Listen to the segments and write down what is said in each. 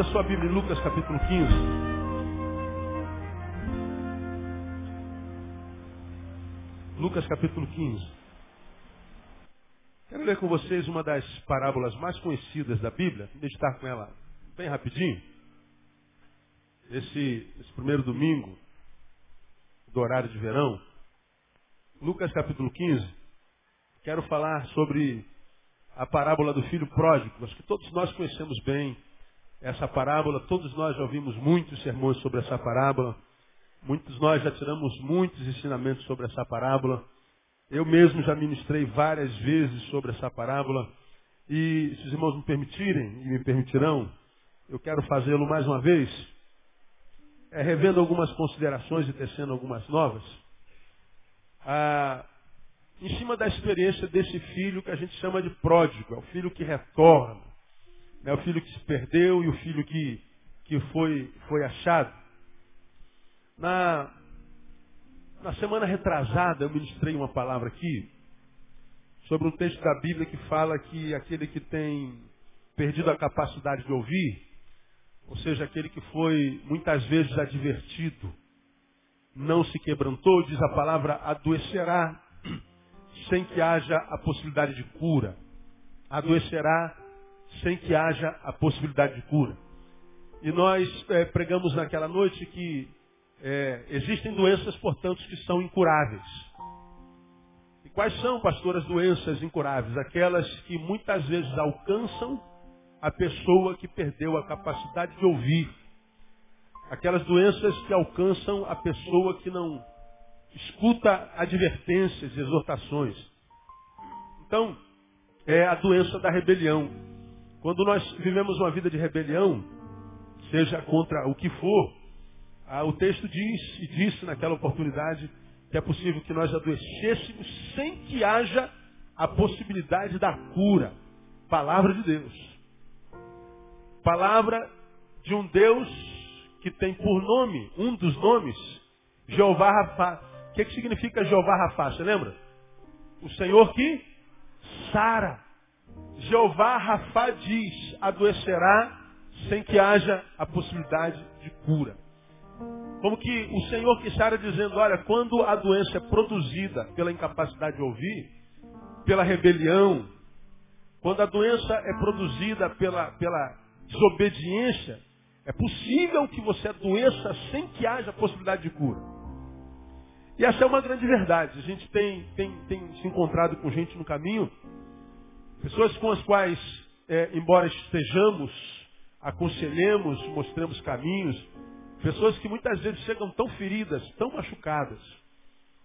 Abra sua Bíblia em Lucas capítulo 15. Lucas capítulo 15. Quero ler com vocês uma das parábolas mais conhecidas da Bíblia, meditar com ela bem rapidinho. Esse, esse primeiro domingo do horário de verão, Lucas capítulo 15, quero falar sobre a parábola do filho pródigo. Acho que todos nós conhecemos bem essa parábola, todos nós já ouvimos muitos sermões sobre essa parábola, muitos nós já tiramos muitos ensinamentos sobre essa parábola. Eu mesmo já ministrei várias vezes sobre essa parábola. E se os irmãos me permitirem, e me permitirão, eu quero fazê-lo mais uma vez, é, revendo algumas considerações e tecendo algumas novas. Ah, em cima da experiência desse filho que a gente chama de pródigo, é o filho que retorna, é o filho que se perdeu e o filho que, que foi, foi achado. Na, na semana retrasada eu ministrei uma palavra aqui sobre um texto da Bíblia que fala que aquele que tem perdido a capacidade de ouvir, ou seja, aquele que foi muitas vezes advertido, não se quebrantou, diz a palavra, adoecerá sem que haja a possibilidade de cura. Adoecerá sem que haja a possibilidade de cura. E nós é, pregamos naquela noite que é, existem doenças, portanto, que são incuráveis. E quais são, pastor, as doenças incuráveis? Aquelas que muitas vezes alcançam a pessoa que perdeu a capacidade de ouvir. Aquelas doenças que alcançam a pessoa que não escuta advertências e exortações. Então, é a doença da rebelião. Quando nós vivemos uma vida de rebelião, seja contra o que for, ah, o texto diz e disse naquela oportunidade que é possível que nós adoecêssemos sem que haja a possibilidade da cura. Palavra de Deus. Palavra de um Deus que tem por nome, um dos nomes, Jeová Rafa. O que, que significa Jeová Rafa? Você lembra? O Senhor que sara. Jeová Rafa diz, adoecerá sem que haja a possibilidade de cura. Como que o Senhor que sara dizendo, olha, quando a doença é produzida pela incapacidade de ouvir, pela rebelião, quando a doença é produzida pela, pela desobediência, é possível que você adoeça sem que haja possibilidade de cura. E essa é uma grande verdade. A gente tem, tem, tem se encontrado com gente no caminho, pessoas com as quais, é, embora estejamos, aconselhemos, mostremos caminhos, pessoas que muitas vezes chegam tão feridas, tão machucadas,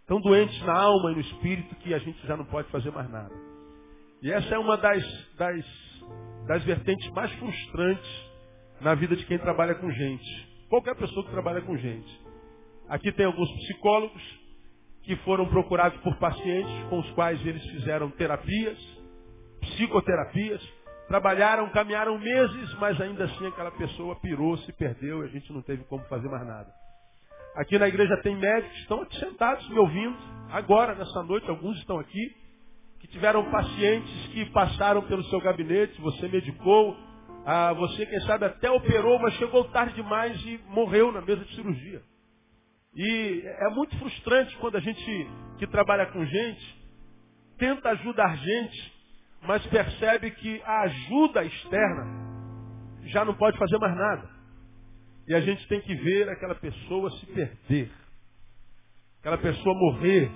tão doentes na alma e no espírito que a gente já não pode fazer mais nada. E essa é uma das, das, das vertentes mais frustrantes na vida de quem trabalha com gente. Qualquer pessoa que trabalha com gente. Aqui tem alguns psicólogos, que foram procurados por pacientes com os quais eles fizeram terapias, psicoterapias, trabalharam, caminharam meses, mas ainda assim aquela pessoa pirou, se perdeu e a gente não teve como fazer mais nada. Aqui na igreja tem médicos estão aqui sentados me ouvindo, agora, nessa noite, alguns estão aqui, que tiveram pacientes que passaram pelo seu gabinete, você medicou, ah, você, quem sabe, até operou, mas chegou tarde demais e morreu na mesa de cirurgia. E é muito frustrante quando a gente que trabalha com gente tenta ajudar gente, mas percebe que a ajuda externa já não pode fazer mais nada. E a gente tem que ver aquela pessoa se perder, aquela pessoa morrer,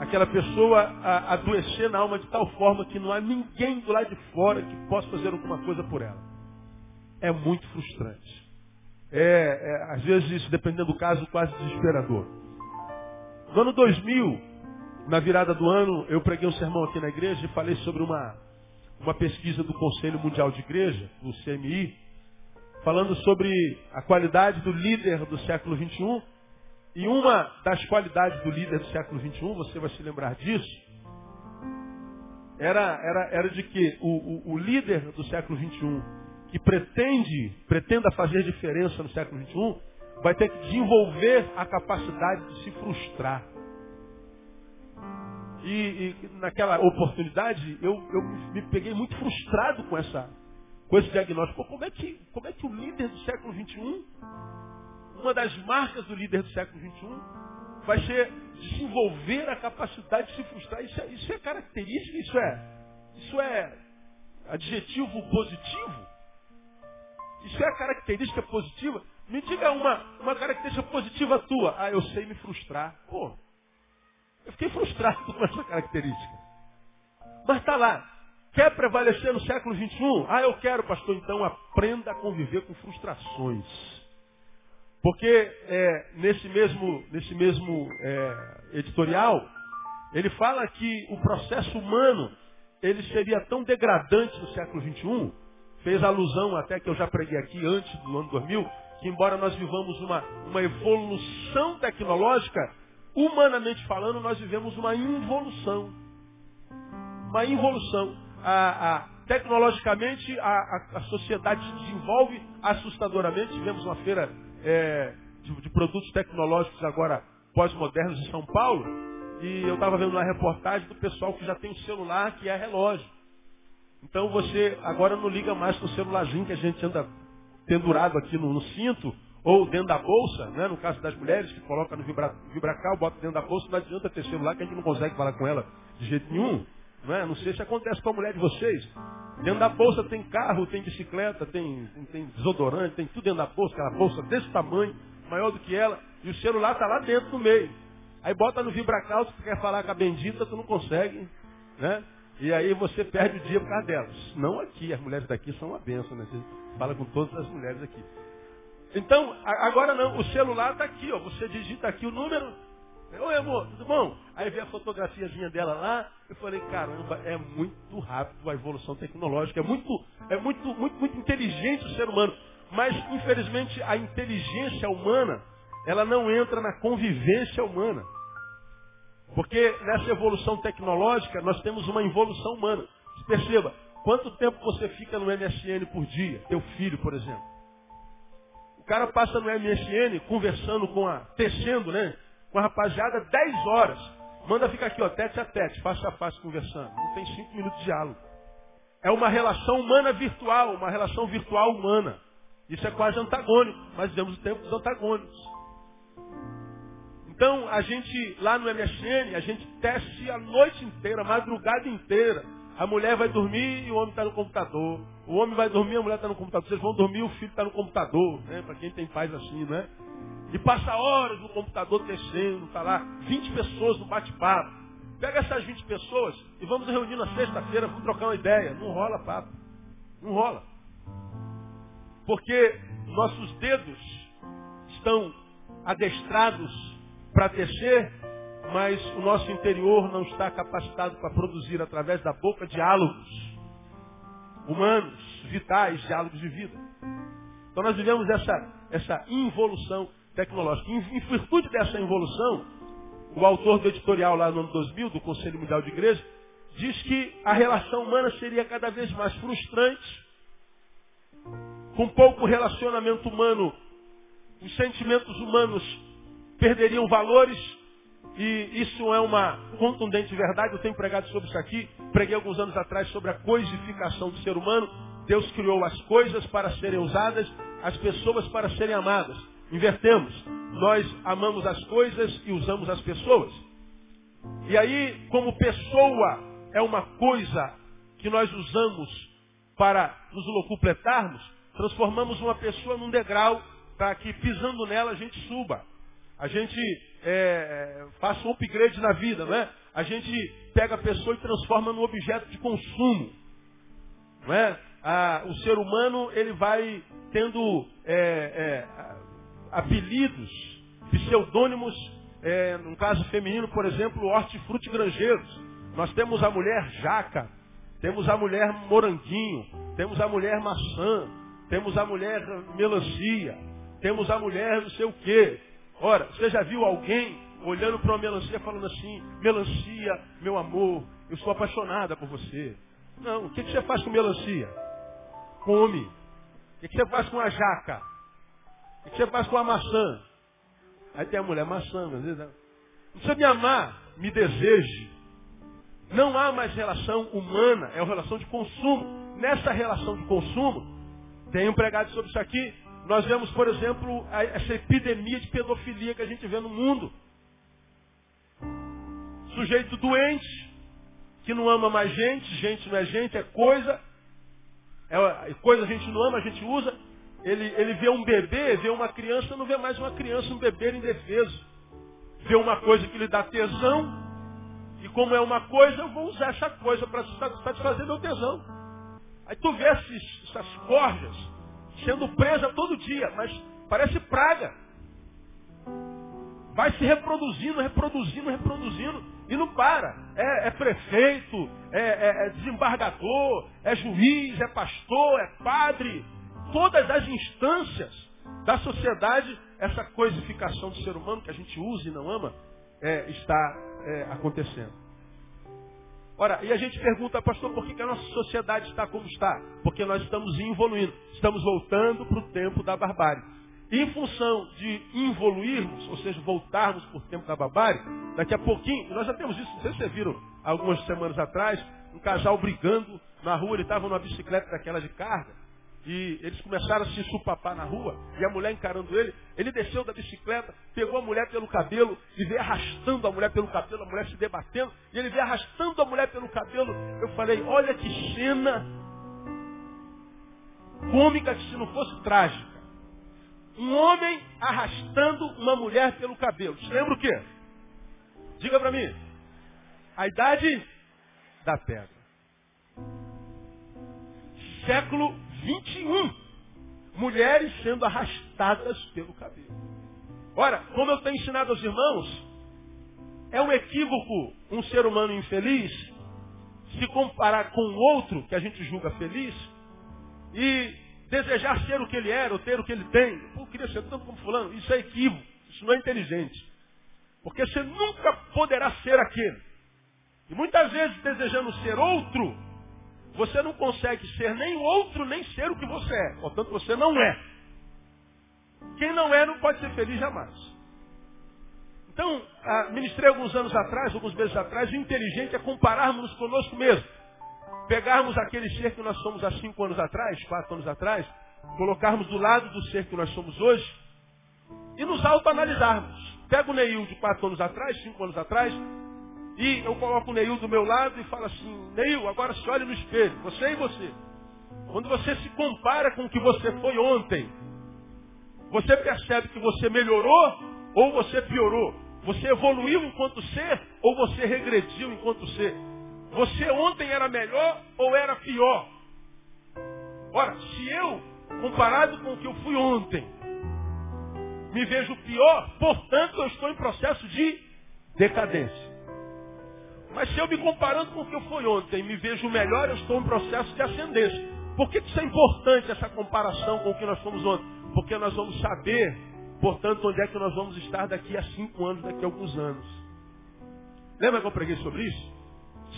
aquela pessoa adoecer na alma de tal forma que não há ninguém do lado de fora que possa fazer alguma coisa por ela. É muito frustrante. É, é, às vezes, dependendo do caso, quase desesperador. No ano 2000, na virada do ano, eu preguei um sermão aqui na igreja e falei sobre uma, uma pesquisa do Conselho Mundial de Igreja, do CMI, falando sobre a qualidade do líder do século XXI. E uma das qualidades do líder do século XXI, você vai se lembrar disso, era, era, era de que o, o, o líder do século XXI que pretende, pretenda fazer diferença no século XXI, vai ter que desenvolver a capacidade de se frustrar. E, e naquela oportunidade, eu, eu, me peguei muito frustrado com essa, com esse diagnóstico. Pô, como, é que, como é que o líder do século XXI, uma das marcas do líder do século XXI, vai ser desenvolver a capacidade de se frustrar? Isso é, isso é característica, isso é, isso é adjetivo positivo? Isso é característica positiva? Me diga uma, uma característica positiva tua. Ah, eu sei me frustrar. Pô, eu fiquei frustrado com essa característica. Mas está lá. Quer prevalecer no século XXI? Ah, eu quero, pastor. Então aprenda a conviver com frustrações. Porque é, nesse mesmo, nesse mesmo é, editorial, ele fala que o processo humano ele seria tão degradante no século XXI, fez alusão até que eu já preguei aqui antes do ano 2000, que embora nós vivamos uma, uma evolução tecnológica, humanamente falando, nós vivemos uma involução. Uma involução. A, a, tecnologicamente, a, a, sociedade se desenvolve assustadoramente. Tivemos uma feira é, de, de produtos tecnológicos agora pós-modernos em São Paulo. E eu estava vendo uma reportagem do pessoal que já tem um celular que é relógio. Então você agora não liga mais com o celularzinho que a gente anda pendurado aqui no, no cinto ou dentro da bolsa, né? no caso das mulheres que colocam no vibra, vibracal, bota dentro da bolsa, não adianta ter celular que a gente não consegue falar com ela de jeito nenhum. Não, é? não sei se acontece com a mulher de vocês. Dentro da bolsa tem carro, tem bicicleta, tem, tem, tem desodorante, tem tudo dentro da bolsa, aquela bolsa desse tamanho, maior do que ela, e o celular está lá dentro no meio. Aí bota no vibracal, se tu quer falar com a bendita, tu não consegue, né? E aí você perde o dia por causa delas. Não aqui, as mulheres daqui são uma benção, né? Você fala com todas as mulheres aqui. Então, agora não, o celular está aqui, ó. Você digita aqui o número. Oi, amor, tudo bom? Aí vê a fotografiazinha dela lá. Eu falei, caramba, é muito rápido a evolução tecnológica. É muito, é muito, muito, muito inteligente o ser humano. Mas, infelizmente, a inteligência humana, ela não entra na convivência humana. Porque nessa evolução tecnológica nós temos uma involução humana. Perceba, quanto tempo você fica no MSN por dia? Teu filho, por exemplo. Cara passa no MSN conversando com a, tecendo, né? Com a rapaziada 10 horas. Manda ficar aqui, ó, tete a tete, face a face conversando. Não tem 5 minutos de diálogo. É uma relação humana virtual, uma relação virtual humana. Isso é quase antagônico. Mas vivemos o tempo dos antagônicos. Então, a gente, lá no MSN, a gente teste a noite inteira, a madrugada inteira. A mulher vai dormir e o homem está no computador. O homem vai dormir, a mulher está no computador. Vocês vão dormir, o filho está no computador, né? Para quem tem pais assim, né? E passa horas no computador tecendo, está lá 20 pessoas no bate-papo. Pega essas 20 pessoas e vamos reunir na sexta-feira, vamos trocar uma ideia. Não rola papo. Não rola. Porque nossos dedos estão adestrados para tecer, mas o nosso interior não está capacitado para produzir através da boca diálogos humanos, vitais, diálogos de vida. Então nós vivemos essa, essa involução tecnológica. Em, em virtude dessa involução, o autor do editorial lá no ano 2000, do Conselho Mundial de Igreja, diz que a relação humana seria cada vez mais frustrante, com pouco relacionamento humano, os sentimentos humanos perderiam valores, e isso é uma contundente verdade, eu tenho pregado sobre isso aqui, preguei alguns anos atrás sobre a coisificação do ser humano. Deus criou as coisas para serem usadas, as pessoas para serem amadas. Invertemos. Nós amamos as coisas e usamos as pessoas. E aí, como pessoa é uma coisa que nós usamos para nos locupletarmos, transformamos uma pessoa num degrau para que pisando nela a gente suba a gente é, faça um upgrade na vida, não é? A gente pega a pessoa e transforma num objeto de consumo. Não é? Ah, o ser humano ele vai tendo é, é, apelidos, pseudônimos, é, no caso feminino, por exemplo, hortifruti granjeiros. Nós temos a mulher jaca, temos a mulher moranguinho, temos a mulher maçã, temos a mulher melancia, temos a mulher não sei o quê. Ora, você já viu alguém olhando para uma melancia falando assim, melancia, meu amor, eu sou apaixonada por você. Não, o que, que você faz com melancia? Come. O que, que você faz com a jaca? O que, que você faz com a maçã? Aí tem a mulher, maçã, às vezes. Não precisa me amar, me deseje. Não há mais relação humana, é uma relação de consumo. Nessa relação de consumo, tenho pregado sobre isso aqui, nós vemos, por exemplo, essa epidemia de pedofilia que a gente vê no mundo. Sujeito doente, que não ama mais gente, gente não é gente, é coisa. É, coisa a gente não ama, a gente usa. Ele, ele vê um bebê, vê uma criança, não vê mais uma criança, um bebê indefeso. Vê uma coisa que lhe dá tesão, e como é uma coisa, eu vou usar essa coisa para satisfazer meu tesão. Aí tu vê esses, essas corjas sendo presas todo dia, mas parece praga. Vai se reproduzindo, reproduzindo, reproduzindo e não para. É, é prefeito, é, é, é desembargador, é juiz, é pastor, é padre. Todas as instâncias da sociedade, essa coisificação do ser humano que a gente usa e não ama, é, está é, acontecendo. Ora, e a gente pergunta, pastor, por que, que a nossa sociedade está como está? Porque nós estamos evoluindo, estamos voltando para o tempo da barbárie. Em função de evoluirmos, ou seja, voltarmos para o tempo da barbárie, daqui a pouquinho, nós já temos isso, não sei se vocês viram algumas semanas atrás, um casal brigando na rua, ele estava numa bicicleta daquela de carga, e eles começaram a se supapar na rua, e a mulher encarando ele, ele desceu da bicicleta, pegou a mulher pelo cabelo e veio arrastando a mulher pelo cabelo, a mulher se debatendo, e ele veio arrastando a mulher pelo cabelo. Eu falei, olha que cena cômica que se não fosse trágica. Um homem arrastando uma mulher pelo cabelo. Você lembra o quê? Diga para mim. A idade da pedra. Século 21 mulheres sendo arrastadas pelo cabelo. Ora, como eu tenho ensinado aos irmãos, é um equívoco um ser humano infeliz se comparar com outro que a gente julga feliz e desejar ser o que ele era ou ter o que ele tem. Pô, eu queria ser tanto como fulano. Isso é equívoco. Isso não é inteligente. Porque você nunca poderá ser aquele. E muitas vezes desejando ser outro, você não consegue ser nem o outro, nem ser o que você é. Portanto, você não é. Quem não é não pode ser feliz jamais. Então, ah, ministrei alguns anos atrás, alguns meses atrás, o inteligente é compararmos conosco mesmo. Pegarmos aquele ser que nós somos há cinco anos atrás, quatro anos atrás, colocarmos do lado do ser que nós somos hoje e nos autoanalisarmos. Pega o Neil de quatro anos atrás, cinco anos atrás, e eu coloco o Neil do meu lado e falo assim, Neil, agora se olhe no espelho, você e você. Quando você se compara com o que você foi ontem, você percebe que você melhorou ou você piorou. Você evoluiu enquanto ser ou você regrediu enquanto ser. Você ontem era melhor ou era pior. Ora, se eu, comparado com o que eu fui ontem, me vejo pior, portanto eu estou em processo de decadência. Me comparando com o que eu fui ontem, me vejo melhor, eu estou em processo de ascendência. Por que isso é importante, essa comparação com o que nós fomos ontem? Porque nós vamos saber, portanto, onde é que nós vamos estar daqui a cinco anos, daqui a alguns anos. Lembra que eu preguei sobre isso?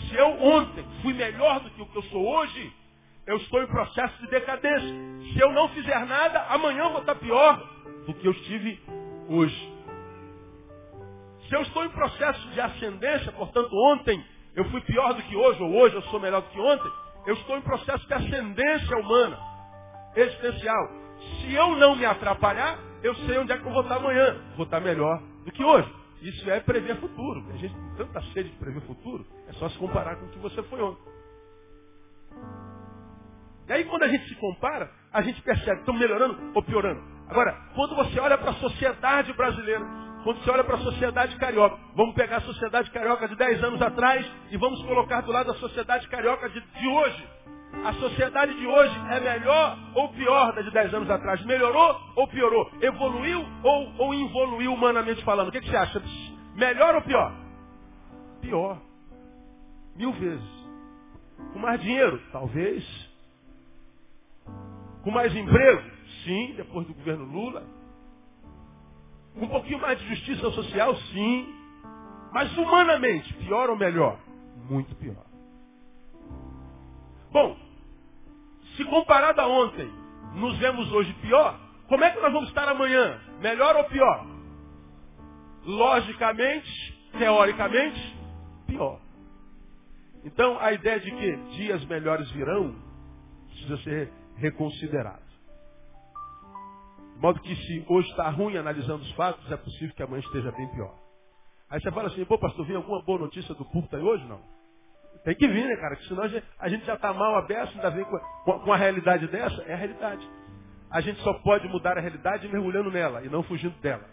Se eu ontem fui melhor do que o que eu sou hoje, eu estou em processo de decadência. Se eu não fizer nada, amanhã vou estar pior do que eu estive hoje. Se eu estou em processo de ascendência, portanto, ontem eu fui pior do que hoje, ou hoje eu sou melhor do que ontem, eu estou em processo de ascendência humana, existencial. Se eu não me atrapalhar, eu sei onde é que eu vou estar amanhã. Vou estar melhor do que hoje. Isso é prever futuro. A gente tem tanta sede de prever futuro, é só se comparar com o que você foi ontem. E aí quando a gente se compara, a gente percebe, estamos melhorando ou piorando. Agora, quando você olha para a sociedade brasileira, quando você olha para a sociedade carioca, vamos pegar a sociedade carioca de 10 anos atrás e vamos colocar do lado a sociedade carioca de, de hoje. A sociedade de hoje é melhor ou pior da de 10 anos atrás? Melhorou ou piorou? Evoluiu ou, ou involuiu humanamente falando? O que, que você acha? Melhor ou pior? Pior. Mil vezes. Com mais dinheiro? Talvez. Com mais emprego? Sim, depois do governo Lula. Um pouquinho mais de justiça social, sim. Mas humanamente, pior ou melhor? Muito pior. Bom, se comparado a ontem, nos vemos hoje pior, como é que nós vamos estar amanhã? Melhor ou pior? Logicamente, teoricamente, pior. Então, a ideia de que dias melhores virão precisa ser reconsiderado. De modo que se hoje está ruim analisando os fatos, é possível que amanhã esteja bem pior. Aí você fala assim, pô, pastor, vem alguma boa notícia do púlpito aí hoje? Não. Tem que vir, né, cara? Porque senão a gente já está mal aberto, ainda vem com a, com a realidade dessa. É a realidade. A gente só pode mudar a realidade mergulhando nela e não fugindo dela.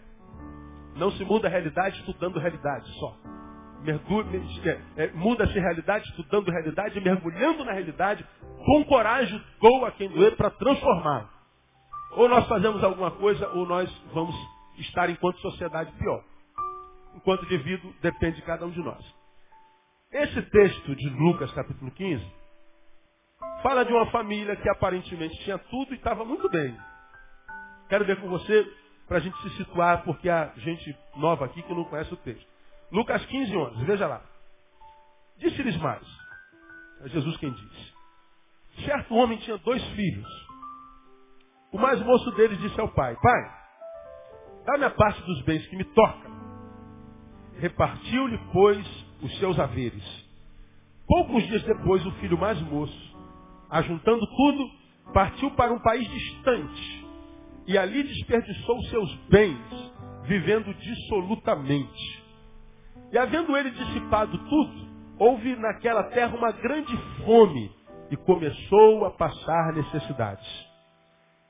Não se muda a realidade estudando a realidade só. É, Muda-se a realidade estudando a realidade mergulhando na realidade com coragem, doa quem doer, para transformar. Ou nós fazemos alguma coisa, ou nós vamos estar enquanto sociedade pior. Enquanto indivíduo, depende de cada um de nós. Esse texto de Lucas, capítulo 15, fala de uma família que aparentemente tinha tudo e estava muito bem. Quero ver com você para a gente se situar, porque há gente nova aqui que não conhece o texto. Lucas 15, 11, veja lá. Disse-lhes mais. É Jesus quem disse. Certo homem tinha dois filhos. O mais moço deles disse ao pai, pai, dá-me a parte dos bens que me toca. Repartiu-lhe, pois, os seus haveres. Poucos dias depois, o filho mais moço, ajuntando tudo, partiu para um país distante e ali desperdiçou seus bens, vivendo dissolutamente. E havendo ele dissipado tudo, houve naquela terra uma grande fome e começou a passar necessidades.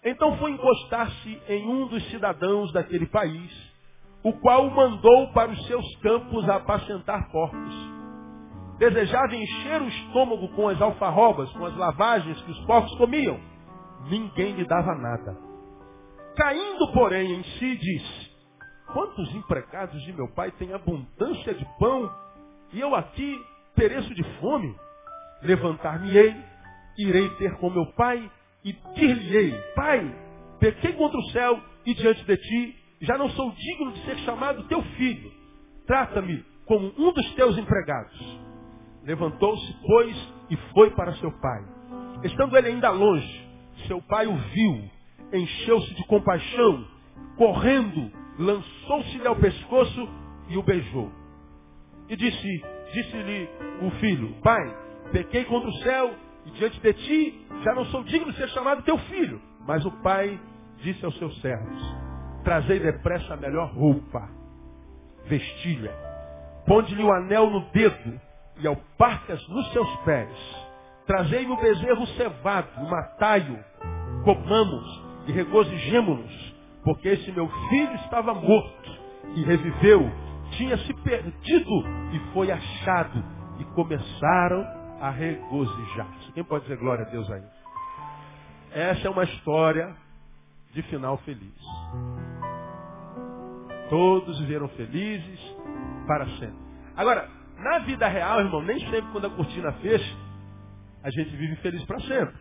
Então foi encostar-se em um dos cidadãos daquele país, o qual o mandou para os seus campos a apacentar porcos. Desejava encher o estômago com as alfarrobas, com as lavagens que os porcos comiam. Ninguém lhe dava nada. Caindo, porém, em si, disse, quantos empregados de meu pai têm abundância de pão, e eu aqui pereço de fome? Levantar-me-ei, irei ter com meu pai e dir-lhe-ei, Pai, pequei contra o céu e diante de ti, já não sou digno de ser chamado teu filho. Trata-me como um dos teus empregados. Levantou-se, pois, e foi para seu pai. Estando ele ainda longe, seu pai o viu, encheu-se de compaixão, correndo, lançou-se-lhe ao pescoço e o beijou. E disse, disse-lhe o filho, pai, pequei contra o céu e diante de ti já não sou digno de ser chamado teu filho. Mas o pai disse aos seus servos, trazei depressa a melhor roupa, vestilha, ponde-lhe o anel no dedo e alparcas nos seus pés. Trazei-me o bezerro cevado, matai-o, comamos e regozijemo-nos, porque esse meu filho estava morto e reviveu, tinha se perdido e foi achado. E começaram a regozijar-se. Quem pode dizer glória a Deus aí? Essa é uma história de final feliz. Todos viveram felizes para sempre. Agora, na vida real, irmão, nem sempre quando a cortina fecha, a gente vive feliz para sempre.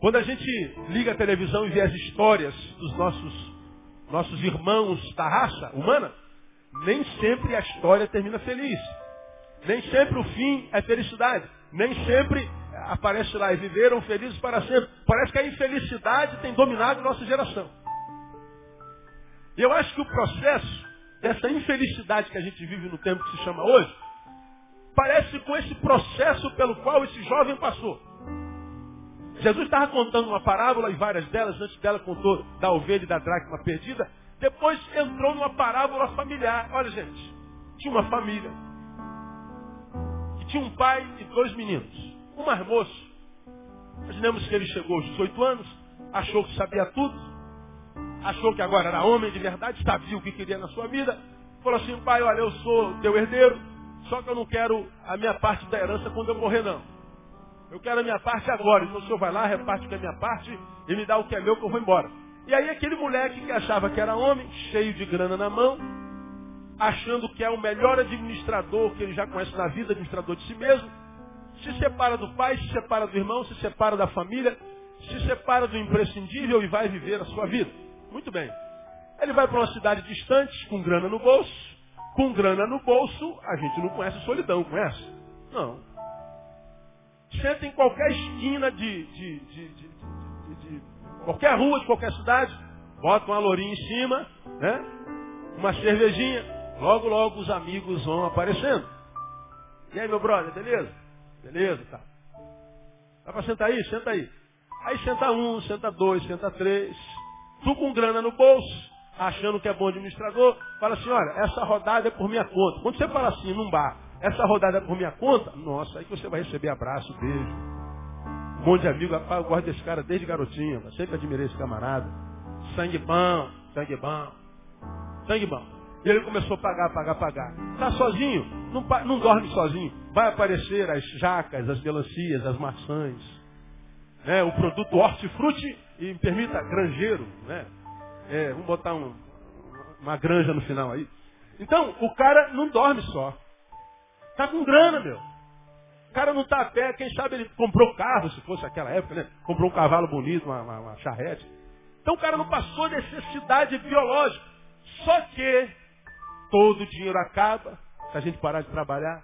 Quando a gente liga a televisão e vê as histórias dos nossos, nossos irmãos da raça humana, nem sempre a história termina feliz. Nem sempre o fim é felicidade. Nem sempre aparece lá e viveram felizes para sempre. Parece que a infelicidade tem dominado nossa geração. E eu acho que o processo dessa infelicidade que a gente vive no tempo que se chama hoje, parece com esse processo pelo qual esse jovem passou. Jesus estava contando uma parábola e várias delas, antes dela contou da ovelha e da dracma perdida, depois entrou numa parábola familiar. Olha, gente, tinha uma família tinha um pai e dois meninos. Um mais moço. Imaginemos que ele chegou aos 18 anos, achou que sabia tudo, achou que agora era homem de verdade, sabia o que queria na sua vida. Falou assim, pai, olha, eu sou teu herdeiro, só que eu não quero a minha parte da herança quando eu morrer, não. Eu quero a minha parte agora. Então o senhor vai lá, reparte com a minha parte e me dá o que é meu que eu vou embora. E aí aquele moleque que achava que era homem, cheio de grana na mão, achando que é o melhor administrador que ele já conhece na vida, administrador de si mesmo, se separa do pai, se separa do irmão, se separa da família, se separa do imprescindível e vai viver a sua vida. Muito bem. Ele vai para uma cidade distante, com grana no bolso. Com grana no bolso, a gente não conhece solidão, conhece? Não. Senta em qualquer esquina de, de, de, de, qualquer rua de qualquer cidade, bota uma lourinha em cima, né? Uma cervejinha, Logo, logo os amigos vão aparecendo. E aí, meu brother, beleza? Beleza, tá. Dá para sentar aí? Senta aí. Aí senta um, senta dois, senta três. Tu com grana no bolso, achando que é bom administrador, fala assim, olha, essa rodada é por minha conta. Quando você fala assim num bar, essa rodada é por minha conta, nossa, aí você vai receber abraço, beijo. Um monte de amigo, rapaz, eu gosto desse cara desde garotinho, sempre admirei esse camarada. Sangue bom, sangue bom, sangue bom. E ele começou a pagar, pagar, pagar. Está sozinho? Não, não dorme sozinho. Vai aparecer as jacas, as melancias, as maçãs. Né? O produto hortifruti e permita, granjeiro. Né? É, vamos botar um, uma granja no final aí. Então, o cara não dorme só. Está com grana, meu. O cara não está a pé, quem sabe ele comprou carro, se fosse aquela época, né? Comprou um cavalo bonito, uma, uma, uma charrete. Então o cara não passou necessidade biológica. Só que todo o dinheiro acaba, se a gente parar de trabalhar.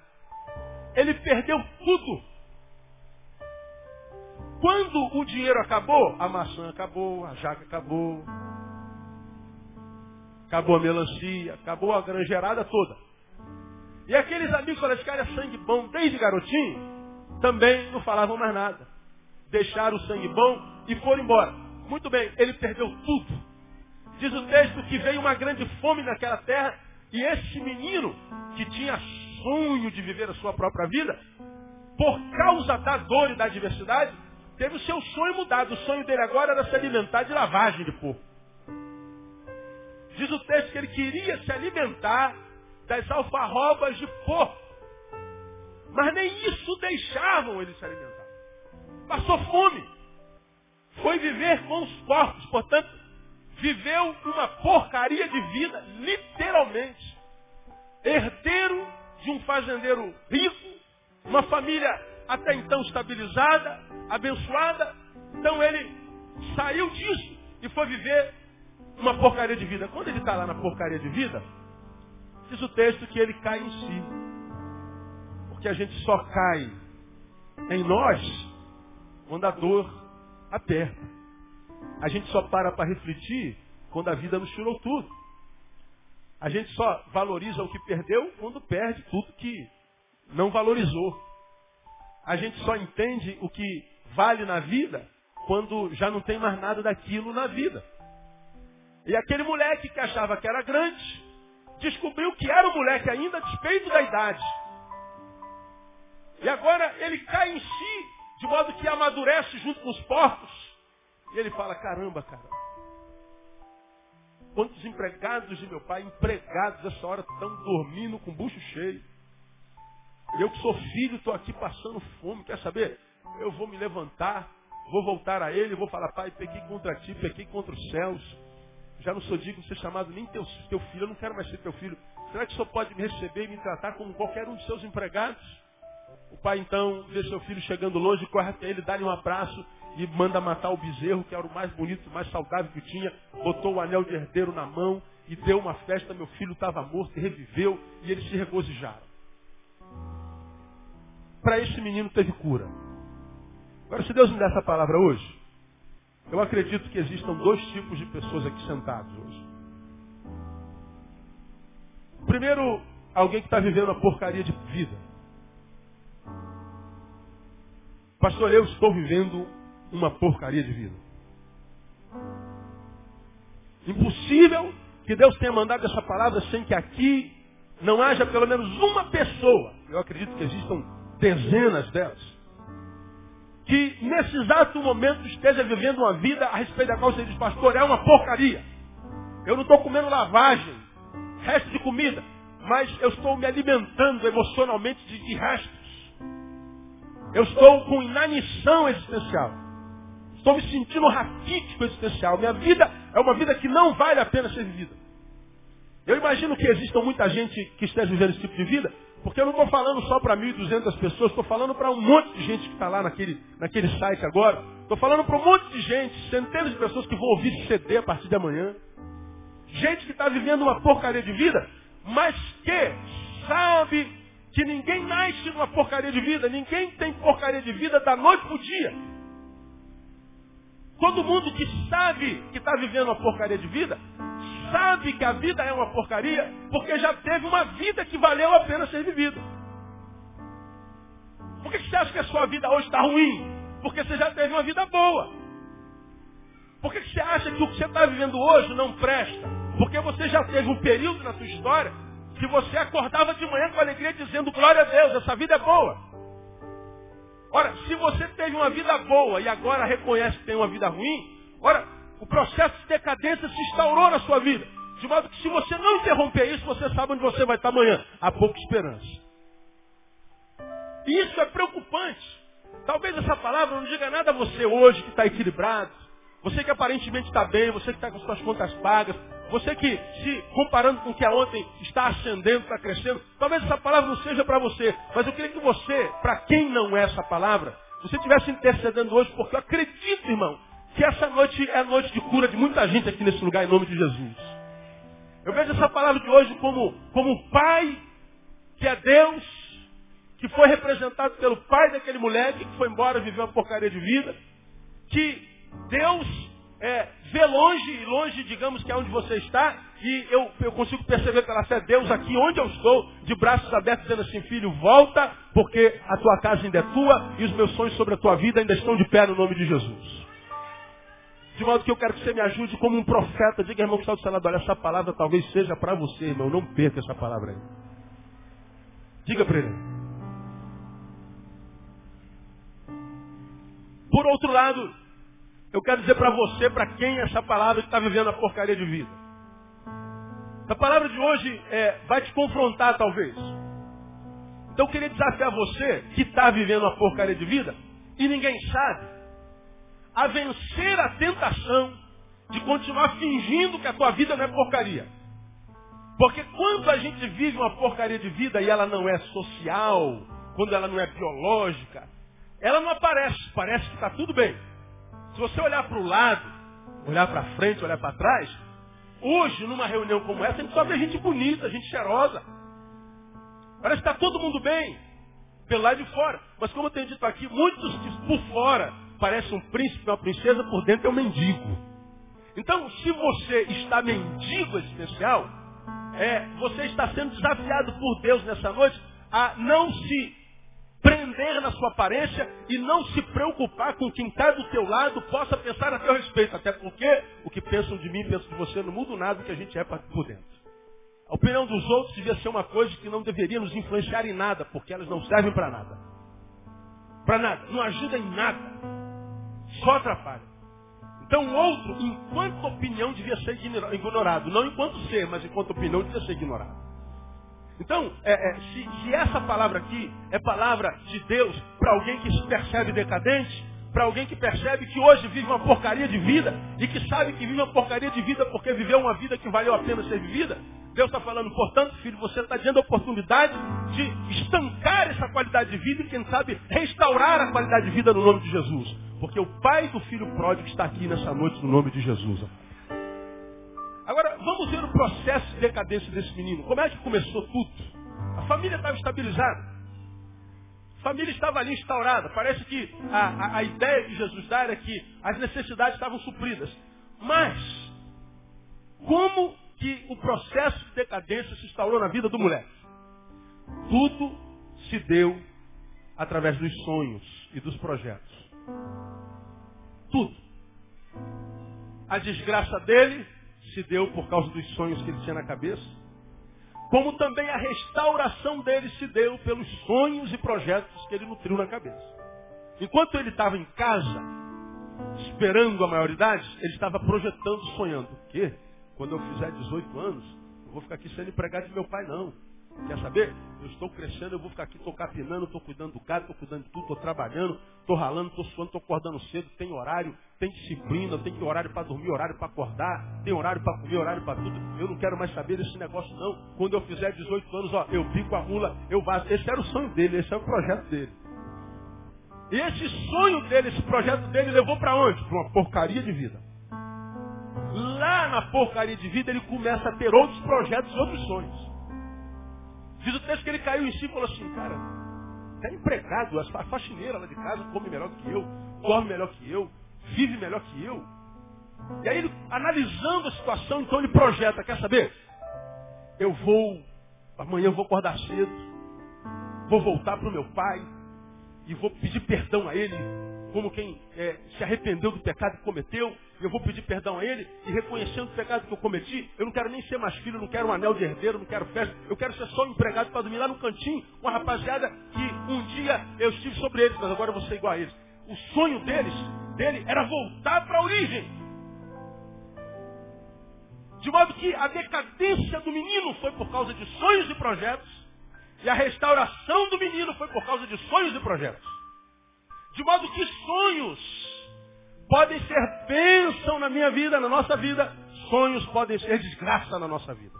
Ele perdeu tudo. Quando o dinheiro acabou, a maçã acabou, a jaca acabou, acabou a melancia, acabou a granjeirada toda. E aqueles amigos cara é sangue bom desde garotinho, também não falavam mais nada. Deixaram o sangue bom e foram embora. Muito bem, ele perdeu tudo. Diz o texto que veio uma grande fome naquela terra e esse menino, que tinha sonho de viver a sua própria vida, por causa da dor e da adversidade, teve o seu sonho mudado. O sonho dele agora era se alimentar de lavagem de porco. Diz o texto que ele queria se alimentar das alfarrobas de porco. Mas nem isso deixavam ele se alimentar. Passou fome. Foi viver com os porcos. Portanto, viveu uma porcaria de vida, literalmente. Herdeiro de um fazendeiro rico, uma família até então estabilizada, abençoada. Então ele saiu disso e foi viver uma porcaria de vida. Quando ele está lá na porcaria de vida, diz o texto que ele cai em si. Porque a gente só cai em nós quando a dor aperta. A gente só para para refletir quando a vida nos tirou tudo. A gente só valoriza o que perdeu quando perde tudo que não valorizou. A gente só entende o que vale na vida quando já não tem mais nada daquilo na vida. E aquele moleque que achava que era grande, descobriu que era um moleque ainda a despeito da idade. E agora ele cai em si, de modo que amadurece junto com os porcos. E ele fala, caramba, cara. Quantos empregados de meu pai, empregados essa hora, estão dormindo com o bucho cheio. Eu que sou filho, estou aqui passando fome. Quer saber? Eu vou me levantar, vou voltar a ele, vou falar, pai, pequei contra ti, pequei contra os céus. Já não sou digno de ser chamado nem teu, teu filho, eu não quero mais ser teu filho. Será que o senhor pode me receber e me tratar como qualquer um de seus empregados? O pai então vê seu filho chegando longe, corre até ele, dá-lhe um abraço e manda matar o bezerro, que era o mais bonito, o mais saudável que tinha, botou o anel de herdeiro na mão e deu uma festa, meu filho estava morto e reviveu, e eles se regozijaram. Para esse menino teve cura. Agora, se Deus me der essa palavra hoje, eu acredito que existam dois tipos de pessoas aqui sentados hoje. Primeiro, alguém que está vivendo uma porcaria de vida. Pastor, eu estou vivendo uma porcaria de vida. Impossível que Deus tenha mandado essa palavra sem que aqui não haja pelo menos uma pessoa, eu acredito que existam dezenas delas, que nesse exato momento esteja vivendo uma vida a respeito da qual você diz, pastor, é uma porcaria. Eu não estou comendo lavagem, resto de comida, mas eu estou me alimentando emocionalmente de, de restos. Eu estou com inanição existencial. Estou me sentindo raquítico existencial. Minha vida é uma vida que não vale a pena ser vivida. Eu imagino que existam muita gente que esteja vivendo esse tipo de vida, porque eu não estou falando só para 1.200 pessoas, estou falando para um monte de gente que está lá naquele, naquele site agora. Estou falando para um monte de gente, centenas de pessoas que vão ouvir CD a partir de amanhã. Gente que está vivendo uma porcaria de vida, mas que sabe que ninguém nasce numa porcaria de vida, ninguém tem porcaria de vida da noite para o dia. Todo mundo que sabe que está vivendo uma porcaria de vida, sabe que a vida é uma porcaria, porque já teve uma vida que valeu a pena ser vivida. Por que você acha que a sua vida hoje está ruim? Porque você já teve uma vida boa. Por que você acha que o que você está vivendo hoje não presta? Porque você já teve um período na sua história que você acordava de manhã com alegria dizendo glória a Deus, essa vida é boa. Ora, se você teve uma vida boa e agora reconhece que tem uma vida ruim, ora, o processo de decadência se instaurou na sua vida. De modo que se você não interromper isso, você sabe onde você vai estar amanhã. Há pouca esperança. E isso é preocupante. Talvez essa palavra não diga nada a você hoje que está equilibrado, você que aparentemente está bem, você que está com suas contas pagas, você que, se comparando com o que é ontem, está ascendendo, está crescendo, talvez essa palavra não seja para você. Mas eu queria que você, para quem não é essa palavra, você estivesse intercedendo hoje, porque eu acredito, irmão, que essa noite é a noite de cura de muita gente aqui nesse lugar, em nome de Jesus. Eu vejo essa palavra de hoje como, como um pai que é Deus, que foi representado pelo pai daquele moleque que foi embora viver uma porcaria de vida, que Deus é, vê longe, longe, digamos que é onde você está, e eu, eu consigo perceber pela fé Deus aqui onde eu estou, de braços abertos, dizendo assim, filho, volta, porque a tua casa ainda é tua e os meus sonhos sobre a tua vida ainda estão de pé no nome de Jesus. De modo que eu quero que você me ajude como um profeta. Diga, irmão que está do seu lado, olha, essa palavra talvez seja para você, irmão. Não perca essa palavra aí. Diga para ele. Por outro lado, eu quero dizer para você, para quem essa palavra está vivendo a porcaria de vida. A palavra de hoje é, vai te confrontar, talvez. Então eu queria desafiar você, que está vivendo uma porcaria de vida, e ninguém sabe, a vencer a tentação de continuar fingindo que a tua vida não é porcaria. Porque quando a gente vive uma porcaria de vida e ela não é social, quando ela não é biológica, ela não aparece, parece que está tudo bem. Se você olhar para o lado, olhar para frente, olhar para trás, hoje, numa reunião como essa, a gente só vê gente bonita, gente cheirosa. Parece que está todo mundo bem, pelo lado de fora. Mas como eu tenho dito aqui, muitos por fora parecem um príncipe, uma princesa, por dentro é um mendigo. Então, se você está mendigo existencial, é, você está sendo desafiado por Deus nessa noite a não se prender na sua aparência e não se preocupar com quem está do teu lado possa pensar a teu respeito. Até porque o que pensam de mim, pensam de você, não muda nada do que a gente é por dentro. A opinião dos outros devia ser uma coisa que não deveria nos influenciar em nada, porque elas não servem para nada. Para nada. Não ajuda em nada. Só atrapalha. Então o outro, enquanto opinião, devia ser ignorado. Não enquanto ser, mas enquanto opinião, devia ser ignorado. Então, é, é, se, se, essa palavra aqui é palavra de Deus para alguém que se percebe decadente, para alguém que percebe que hoje vive uma porcaria de vida e que sabe que vive uma porcaria de vida porque viveu uma vida que valeu a pena ser vivida, Deus está falando, portanto, filho, você está tendo a oportunidade de estancar essa qualidade de vida e, quem sabe, restaurar a qualidade de vida no nome de Jesus. Porque o pai do filho pródigo está aqui nessa noite no nome de Jesus. Agora, vamos ver o processo de decadência desse menino. Como é que começou tudo? A família estava estabilizada. A família estava ali instaurada. Parece que a, a, a ideia de Jesus dá era que as necessidades estavam supridas. Mas, como que o processo de decadência se instaurou na vida do moleque? Tudo se deu através dos sonhos e dos projetos. Tudo. A desgraça dele se deu por causa dos sonhos que ele tinha na cabeça, como também a restauração dele se deu pelos sonhos e projetos que ele nutriu na cabeça. Enquanto ele estava em casa, esperando a maioridade, ele estava projetando, sonhando. Que? Quando eu fizer 18 anos, eu vou ficar aqui sendo empregado de meu pai, não. Quer saber? Eu estou crescendo, eu vou ficar aqui, estou capinando, estou cuidando do gado, estou cuidando de tudo, estou trabalhando, estou ralando, estou suando, estou acordando cedo, tem horário, tem disciplina, tem horário para dormir, horário para acordar, tem horário para comer, horário para tudo. Eu não quero mais saber desse negócio não. Quando eu fizer 18 anos, ó, eu pico a mula, eu vazo. Esse era o sonho dele, esse é o projeto dele. E esse sonho dele, esse projeto dele levou para onde? Para uma porcaria de vida. Lá na porcaria de vida ele começa a ter outros projetos, outros sonhos. Diz o texto que ele caiu em si e falou assim, cara, é empregado, a faxineira lá de casa come melhor que eu, come melhor que eu, vive melhor que eu. E aí, ele, analisando a situação, então ele projeta, quer saber? Eu vou, amanhã eu vou acordar cedo, vou voltar para o meu pai, e vou pedir perdão a ele, como quem é, se arrependeu do pecado que cometeu, eu vou pedir perdão a ele, e reconhecendo o pecado que eu cometi, eu não quero nem ser mais filho, não quero um anel de herdeiro, não quero festa, eu quero ser só um empregado para dormir lá no cantinho, com a rapaziada que um dia eu estive sobre eles, mas agora eu vou ser igual a eles. O sonho deles, dele, era voltar para a origem. De modo que a decadência do menino foi por causa de sonhos e projetos, e a restauração do menino foi por causa de sonhos e projetos. De modo que sonhos podem ser bênção na minha vida, na nossa vida, sonhos podem ser desgraça na nossa vida.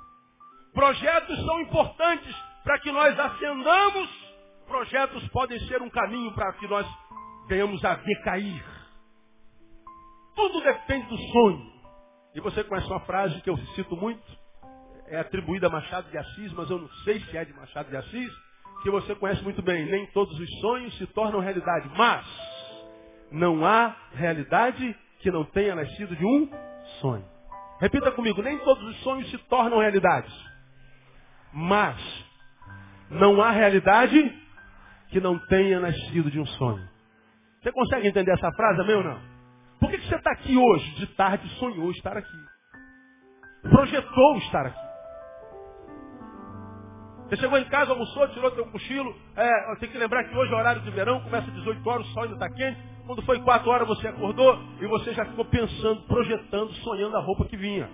Projetos são importantes para que nós ascendamos, projetos podem ser um caminho para que nós venhamos a decair. Tudo depende do sonho. E você conhece uma frase que eu cito muito, é atribuída a Machado de Assis, mas eu não sei se é de Machado de Assis, que você conhece muito bem. Nem todos os sonhos se tornam realidade, mas não há realidade que não tenha nascido de um sonho. Repita comigo, nem todos os sonhos se tornam realidade, mas não há realidade que não tenha nascido de um sonho. Você consegue entender essa frase, amém ou não? Por que, que você está aqui hoje? De tarde sonhou estar aqui. Projetou estar aqui. Você chegou em casa, almoçou, tirou teu cochilo. É, tem que lembrar que hoje é horário de verão, começa às 18 horas, o sol ainda está quente. Quando foi 4 horas você acordou e você já ficou pensando, projetando, sonhando a roupa que vinha.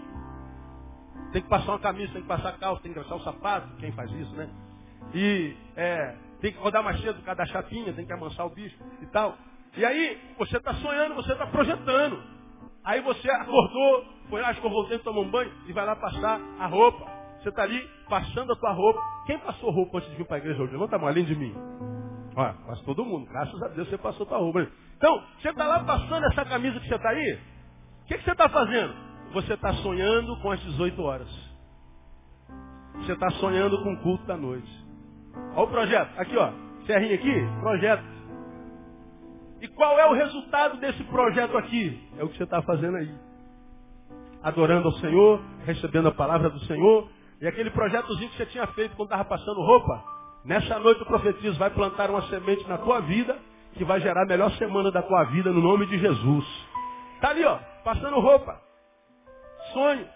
Tem que passar uma camisa, tem que passar calça, tem que engraxar o sapato, quem faz isso, né? E é, tem que rodar mais cedo por causa da chapinha, tem que amansar o bicho e tal. E aí, você está sonhando, você está projetando. Aí você acordou, foi lá, escovou o dente, tomou um banho e vai lá passar a roupa. Você está ali passando a tua roupa. Quem passou roupa antes de vir para a igreja hoje? Levanta a mão, além de mim. Olha, quase todo mundo. Graças a Deus você passou a tua roupa. Então, você está lá passando essa camisa que você está aí. O que, que você está fazendo? Você está sonhando com as 18 horas. Você está sonhando com o culto da noite. Olha o projeto. Aqui, ó. Serrinha aqui, projeto. Qual é o resultado desse projeto aqui? É o que você está fazendo aí. Adorando ao Senhor, recebendo a palavra do Senhor. E aquele projetozinho que você tinha feito quando estava passando roupa, nessa noite o profetizo vai plantar uma semente na tua vida que vai gerar a melhor semana da tua vida no nome de Jesus. Está ali, ó, passando roupa. Sonho.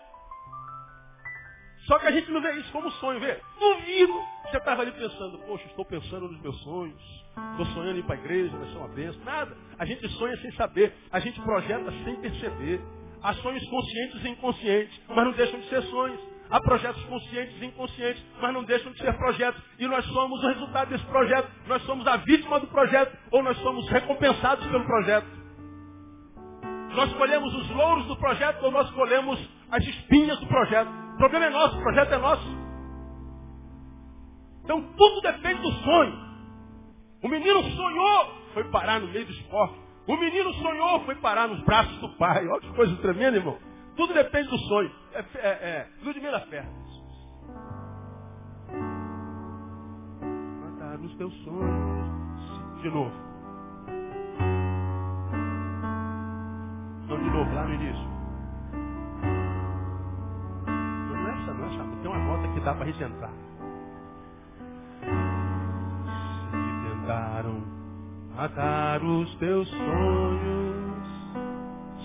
Só que a gente não vê isso como sonho, vê? Duvido. Você estava ali pensando, poxa, estou pensando nos meus sonhos. Estou sonhando ir para a igreja, vai ser uma bênção. Nada. A gente sonha sem saber. A gente projeta sem perceber. Há sonhos conscientes e inconscientes, mas não deixam de ser sonhos. Há projetos conscientes e inconscientes, mas não deixam de ser projetos. E nós somos o resultado desse projeto. Nós somos a vítima do projeto, ou nós somos recompensados pelo projeto. Nós colhemos os louros do projeto, ou nós colhemos as espinhas do projeto. O problema é nosso, o projeto é nosso. Então tudo depende do sonho. O menino sonhou, foi parar no meio do esporte. O menino sonhou, foi parar nos braços do pai. Olha que coisa tremenda, irmão. Tudo depende do sonho. É, é, é Ludmila Ferro. Matar os teus sonhos. De novo. Não, de novo, lá no início. Não é essa, não é essa. Tem uma nota que dá para a gente entrar. Tentaram matar os teus sonhos,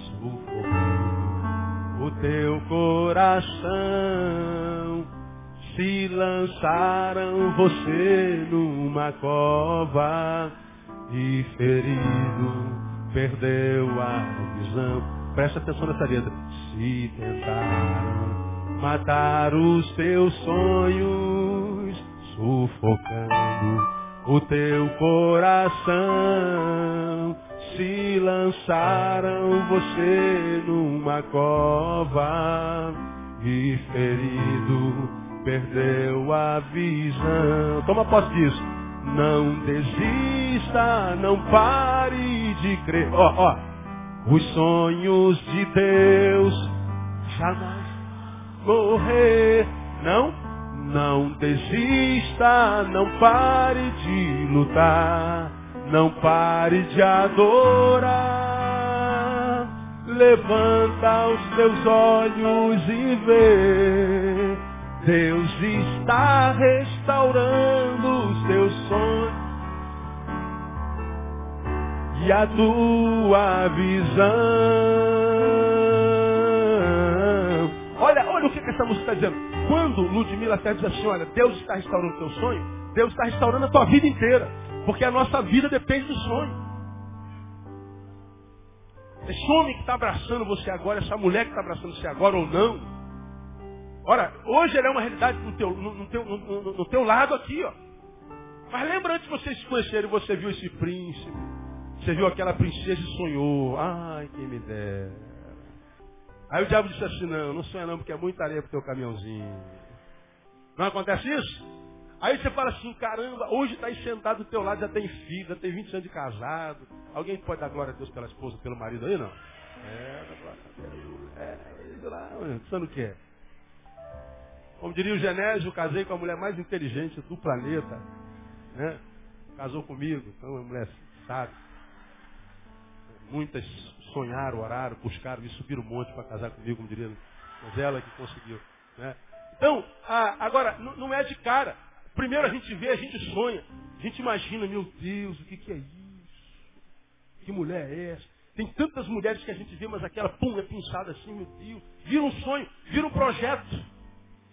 sufocando o teu coração. Se lançaram você numa cova e ferido perdeu a visão. Presta atenção nessa letra. Se tentaram matar os teus sonhos, sufocando o teu coração. Se lançaram você numa cova e ferido perdeu a visão. Toma posse disso. Não desista, não pare de crer. Ó, ó. Os sonhos de Deus jamais morrer. Não não desista, não pare de lutar, não pare de adorar. Levanta os teus olhos e vê. Deus está restaurando os teus sonhos. e a tua visão. Olha, olha o que, essa música está dizendo. Quando Ludmilla até diz assim, olha, Deus está restaurando o teu sonho, Deus está restaurando a tua vida inteira. Porque a nossa vida depende do sonho. Esse homem que está abraçando você agora, essa mulher que está abraçando você agora ou não. Ora, hoje ele é uma realidade no teu, no, no teu, no, no teu lado aqui, ó. Mas lembra antes de vocês se conhecerem, você viu esse príncipe. Você viu aquela princesa e sonhou. Ai, quem me dera. Aí o diabo disse assim, não, não sonha não, porque é muita areia pro teu caminhãozinho. Não acontece isso? Aí você fala assim, caramba, hoje está aí sentado do teu lado, já tem filho, já tem 20 anos de casado. Alguém pode dar glória a Deus pela esposa, pelo marido aí, não? É, a. É, lá, pensando o quê? Como diria o Genésio, casei com a mulher mais inteligente do planeta. Né? Casou comigo, então uma mulher sábia. Muitas sonharam, oraram, buscaram e subiram o monte para casar comigo, como diria. Mas ela que conseguiu. Né? Então, agora, não é de cara. Primeiro a gente vê, a gente sonha. A gente imagina, meu Deus, o que, que é isso? Que mulher é essa? Tem tantas mulheres que a gente vê, mas aquela pum, é pinçada assim, meu Deus. Vira um sonho, vira um projeto.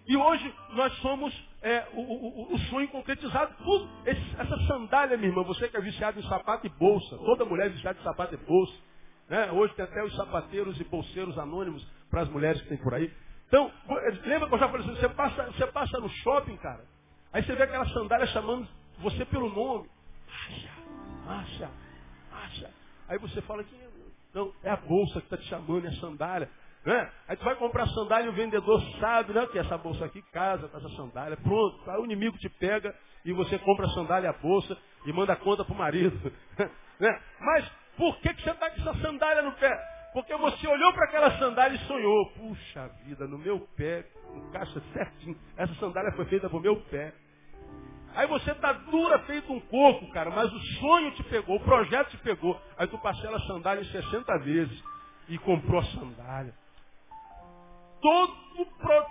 E hoje nós somos é, o, o, o, sonho concretizado. Tudo. Esse, essa sandália, minha irmã, você que é viciado em sapato e bolsa. Toda mulher é viciada em sapato e bolsa. Né? Hoje tem até os sapateiros e bolseiros anônimos para as mulheres que tem por aí. Então, lembra que eu já falei assim, você passa, você passa no shopping, cara, Aí você vê aquela sandália chamando você pelo nome. Acha, acha, acha. Aí você fala que não, é a bolsa que está te chamando, é a sandália. Né? Aí tu vai comprar sandália e o vendedor sabe né, que essa bolsa aqui casa com essa sandália. Pronto, aí o inimigo te pega e você compra a sandália e a bolsa e manda a conta para o marido. né? Mas por que, que você está com essa sandália no pé? Porque você olhou para aquela sandália e sonhou. Puxa vida, no meu pé, encaixa certinho. Essa sandália foi feita para o meu pé. Aí você está dura feito um coco, cara, mas o sonho te pegou, o projeto te pegou. Aí tu parcela a sandália em 60 vezes e comprou a sandália. Todo,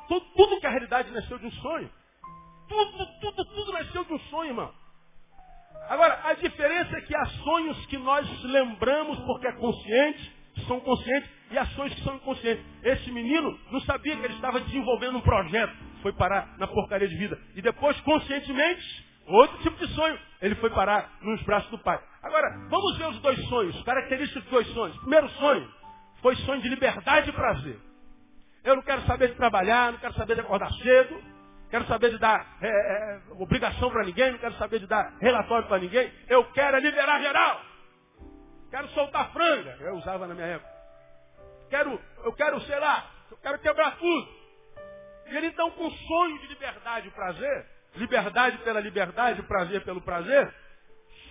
todo, tudo que a realidade nasceu de um sonho. Tudo, tudo, tudo nasceu de um sonho, irmão. Agora, a diferença é que há sonhos que nós lembramos porque é consciente, são conscientes, e ações que são inconscientes. Esse menino não sabia que ele estava desenvolvendo um projeto foi parar na porcaria de vida. E depois, conscientemente, outro tipo de sonho, ele foi parar nos braços do pai. Agora, vamos ver os dois sonhos, características dos dois sonhos. Primeiro sonho foi sonho de liberdade e prazer. Eu não quero saber de trabalhar, não quero saber de acordar cedo, quero saber de dar é, é, obrigação para ninguém, não quero saber de dar relatório para ninguém. Eu quero é liberar geral. Quero soltar franga. Eu usava na minha época. Quero, eu quero, sei lá, eu quero quebrar tudo. E ele então com sonho de liberdade e prazer, liberdade pela liberdade, prazer pelo prazer,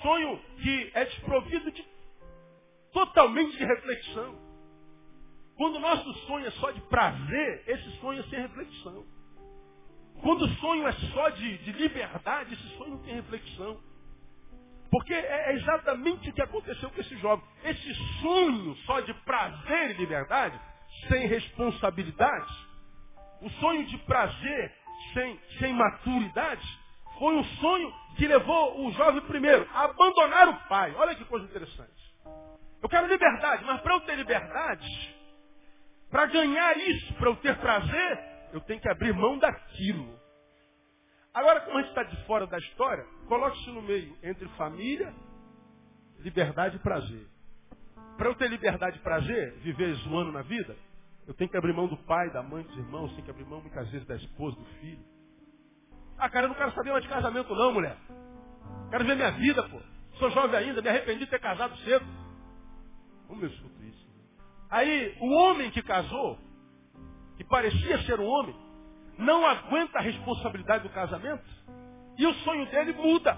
sonho que é desprovido de totalmente de reflexão. Quando o nosso sonho é só de prazer, esse sonho é sem reflexão. Quando o sonho é só de, de liberdade, esse sonho não tem reflexão. Porque é exatamente o que aconteceu com esse jovem. Esse sonho só de prazer e liberdade, sem responsabilidade, o sonho de prazer sem, sem maturidade foi um sonho que levou o jovem primeiro a abandonar o pai. Olha que coisa interessante. Eu quero liberdade, mas para eu ter liberdade, para ganhar isso, para eu ter prazer, eu tenho que abrir mão daquilo. Agora, como a gente está de fora da história, coloque-se no meio entre família, liberdade e prazer. Para eu ter liberdade e prazer, viver zoando na vida, eu tenho que abrir mão do pai, da mãe, dos irmãos, tenho que abrir mão muitas vezes da esposa, do filho. Ah, cara, eu não quero saber mais de casamento não, mulher. Quero ver minha vida, pô. Sou jovem ainda, me arrependi de ter casado cedo. Como eu escuto isso? Aí, o homem que casou, que parecia ser um homem, não aguenta a responsabilidade do casamento e o sonho dele muda.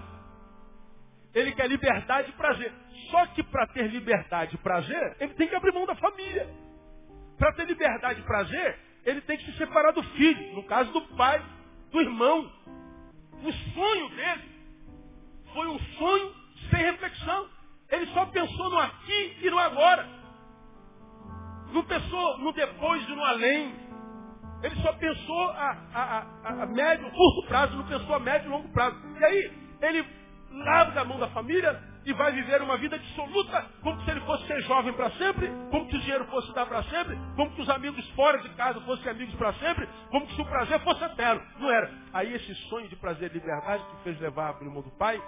Ele quer liberdade e prazer. Só que para ter liberdade e prazer, ele tem que abrir mão da família. Para ter liberdade e prazer, ele tem que se separar do filho, no caso do pai, do irmão. O sonho dele foi um sonho sem reflexão. Ele só pensou no aqui e no agora. Não pensou no depois e no além. Ele só pensou a, a, a, a médio, curto prazo, não pensou a médio e longo prazo. E aí, ele larga a mão da família, e vai viver uma vida dissoluta, como se ele fosse ser jovem para sempre, como se o dinheiro fosse dar para sempre, como se os amigos fora de casa fossem amigos para sempre, como se o prazer fosse eterno. Não era. Aí esse sonho de prazer e liberdade que fez levar a irmão do pai,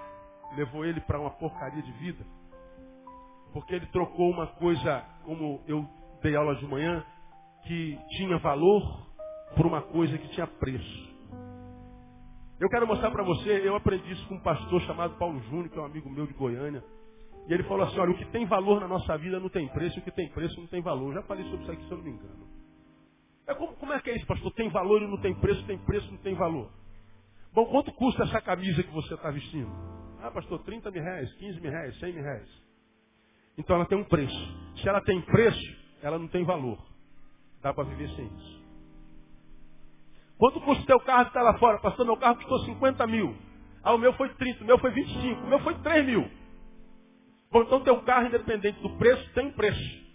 levou ele para uma porcaria de vida. Porque ele trocou uma coisa, como eu dei aula de manhã, que tinha valor por uma coisa que tinha preço. Eu quero mostrar para você, eu aprendi isso com um pastor chamado Paulo Júnior, que é um amigo meu de Goiânia. E ele falou assim, olha, o que tem valor na nossa vida não tem preço, o que tem preço não tem valor. Já falei sobre isso aqui, se eu não me engano. É como, como é que é isso, pastor? Tem valor e não tem preço, tem preço e não tem valor. Bom, quanto custa essa camisa que você está vestindo? Ah, pastor, 30 mil reais, 15 mil reais, 100 mil reais. Então ela tem um preço. Se ela tem preço, ela não tem valor. Dá para viver sem isso. Quanto custa o teu carro que está lá fora? Pastor, meu carro custou 50 mil. Ah, o meu foi 30, o meu foi 25, o meu foi 3 mil. Bom, então teu carro, independente do preço, tem preço.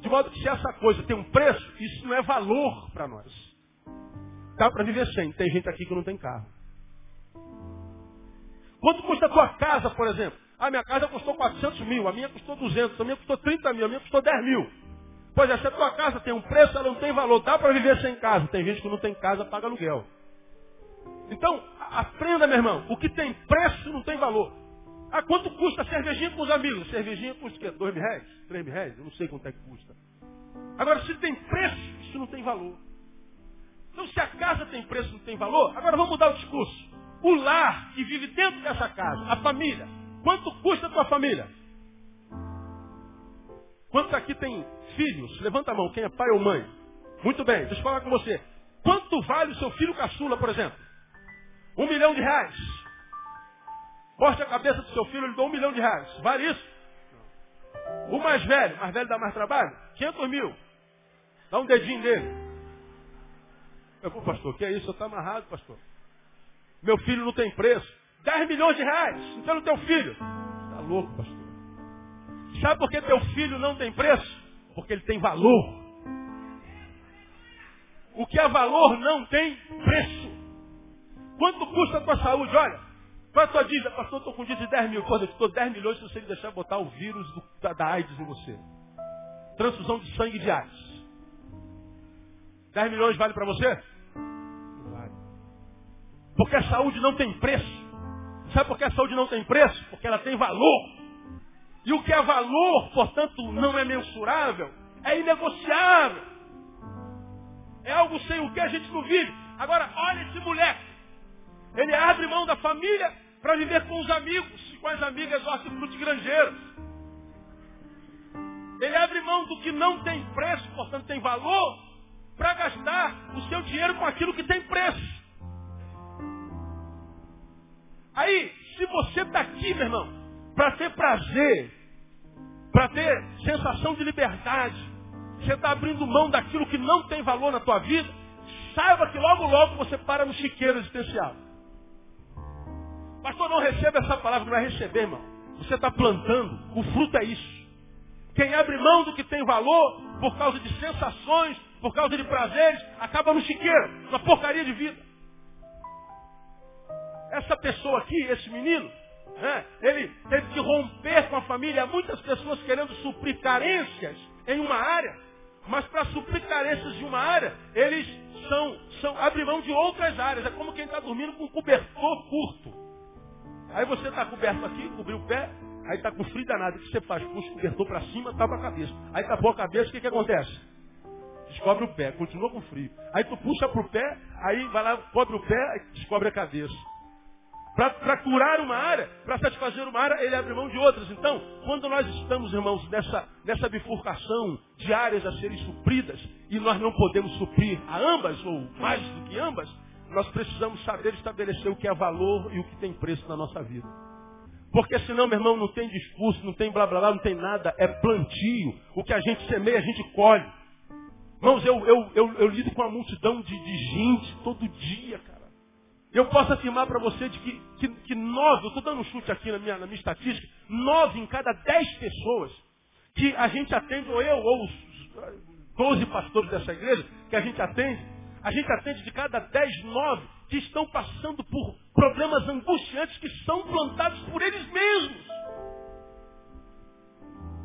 De modo que se essa coisa tem um preço, isso não é valor para nós. Dá para viver sem. Tem gente aqui que não tem carro. Quanto custa a tua casa, por exemplo? Ah, minha casa custou 400 mil, a minha custou 200, a minha custou 30 mil, a minha custou 10 mil. Pois é, se a tua casa tem um preço, ela não tem valor. Dá para viver sem casa. Tem gente que não tem casa, paga aluguel. Então, aprenda, meu irmão. O que tem preço não tem valor. Ah, quanto custa a cervejinha com os amigos? Cervejinha custa o quê? Dois mil reais? Três mil reais? Eu não sei quanto é que custa. Agora, se tem preço, isso não tem valor. Então, se a casa tem preço não tem valor, agora vamos mudar o discurso. O lar que vive dentro dessa casa, a família. Quanto custa a tua família? Quantos aqui tem filhos? Levanta a mão, quem é pai ou mãe? Muito bem, deixa eu falar com você. Quanto vale o seu filho caçula, por exemplo? Um milhão de reais. Corte a cabeça do seu filho, ele dá um milhão de reais. Vale isso? O mais velho, mais velho dá mais trabalho? 500 mil. Dá um dedinho dele. Eu vou, pastor, que é isso? Você está amarrado, pastor. Meu filho não tem preço. 10 milhões de reais. Então não tem filho. Está louco, pastor. Sabe por que teu filho não tem preço? Porque ele tem valor. O que é valor não tem preço. Quanto custa a tua saúde? Olha, qual é a tua dívida? Pastor, estou com dívida de 10 mil. Quando eu estou 10 milhões se você me deixar botar o vírus do, da, da AIDS em você. Transfusão de sangue de AIDS. 10 milhões vale para você? Não vale. Porque a saúde não tem preço. Sabe por que a saúde não tem preço? Porque ela tem valor. E o que é valor, portanto, não é mensurável, é inegociável. É algo sem o que a gente não vive. Agora, olha esse moleque. Ele abre mão da família para viver com os amigos, com as amigas hortifruti granjeiros. Ele abre mão do que não tem preço, portanto tem valor, para gastar o seu dinheiro com aquilo que tem preço. Aí, se você está aqui, meu irmão, para ter prazer, para ter sensação de liberdade. Você está abrindo mão daquilo que não tem valor na tua vida. Saiba que logo, logo você para no chiqueiro existencial. Pastor, não receba essa palavra, não vai receber, irmão. Você está plantando, o fruto é isso. Quem abre mão do que tem valor, por causa de sensações, por causa de prazeres, acaba no chiqueiro, na porcaria de vida. Essa pessoa aqui, esse menino, Ele teve que romper com a família. Há muitas pessoas querendo suprir carências em uma área, mas para suprir carências de uma área, eles são, são abrem mão de outras áreas. É como quem está dormindo com um cobertor curto. Aí você está coberto aqui, cobriu o pé, aí está com frio danado. O que você faz? Puxa o cobertor para cima, tapa a cabeça. Aí tapou a cabeça, o que, que acontece? Descobre o pé, continua com frio. Aí tu puxa para o pé, aí vai lá, cobre o pé, descobre a cabeça. Para curar uma área, para satisfazer uma área, ele abre mão de outras. Então, quando nós estamos, irmãos, nessa, nessa bifurcação de áreas a serem supridas, e nós não podemos suprir a ambas, ou mais do que ambas, nós precisamos saber estabelecer o que é valor e o que tem preço na nossa vida. Porque senão, meu irmão, não tem discurso, não tem blá blá blá, não tem nada, é plantio. O que a gente semeia, a gente colhe. Irmãos, eu, eu, eu, eu lido com uma multidão de, de gente todo dia, cara. Eu posso afirmar para você de que, que, que nove, eu estou dando um chute aqui na minha, na minha estatística, nove em cada dez pessoas que a gente atende, ou eu, ou os doze pastores dessa igreja, que a gente atende, a gente atende de cada dez, nove, que estão passando por problemas angustiantes que são plantados por eles mesmos.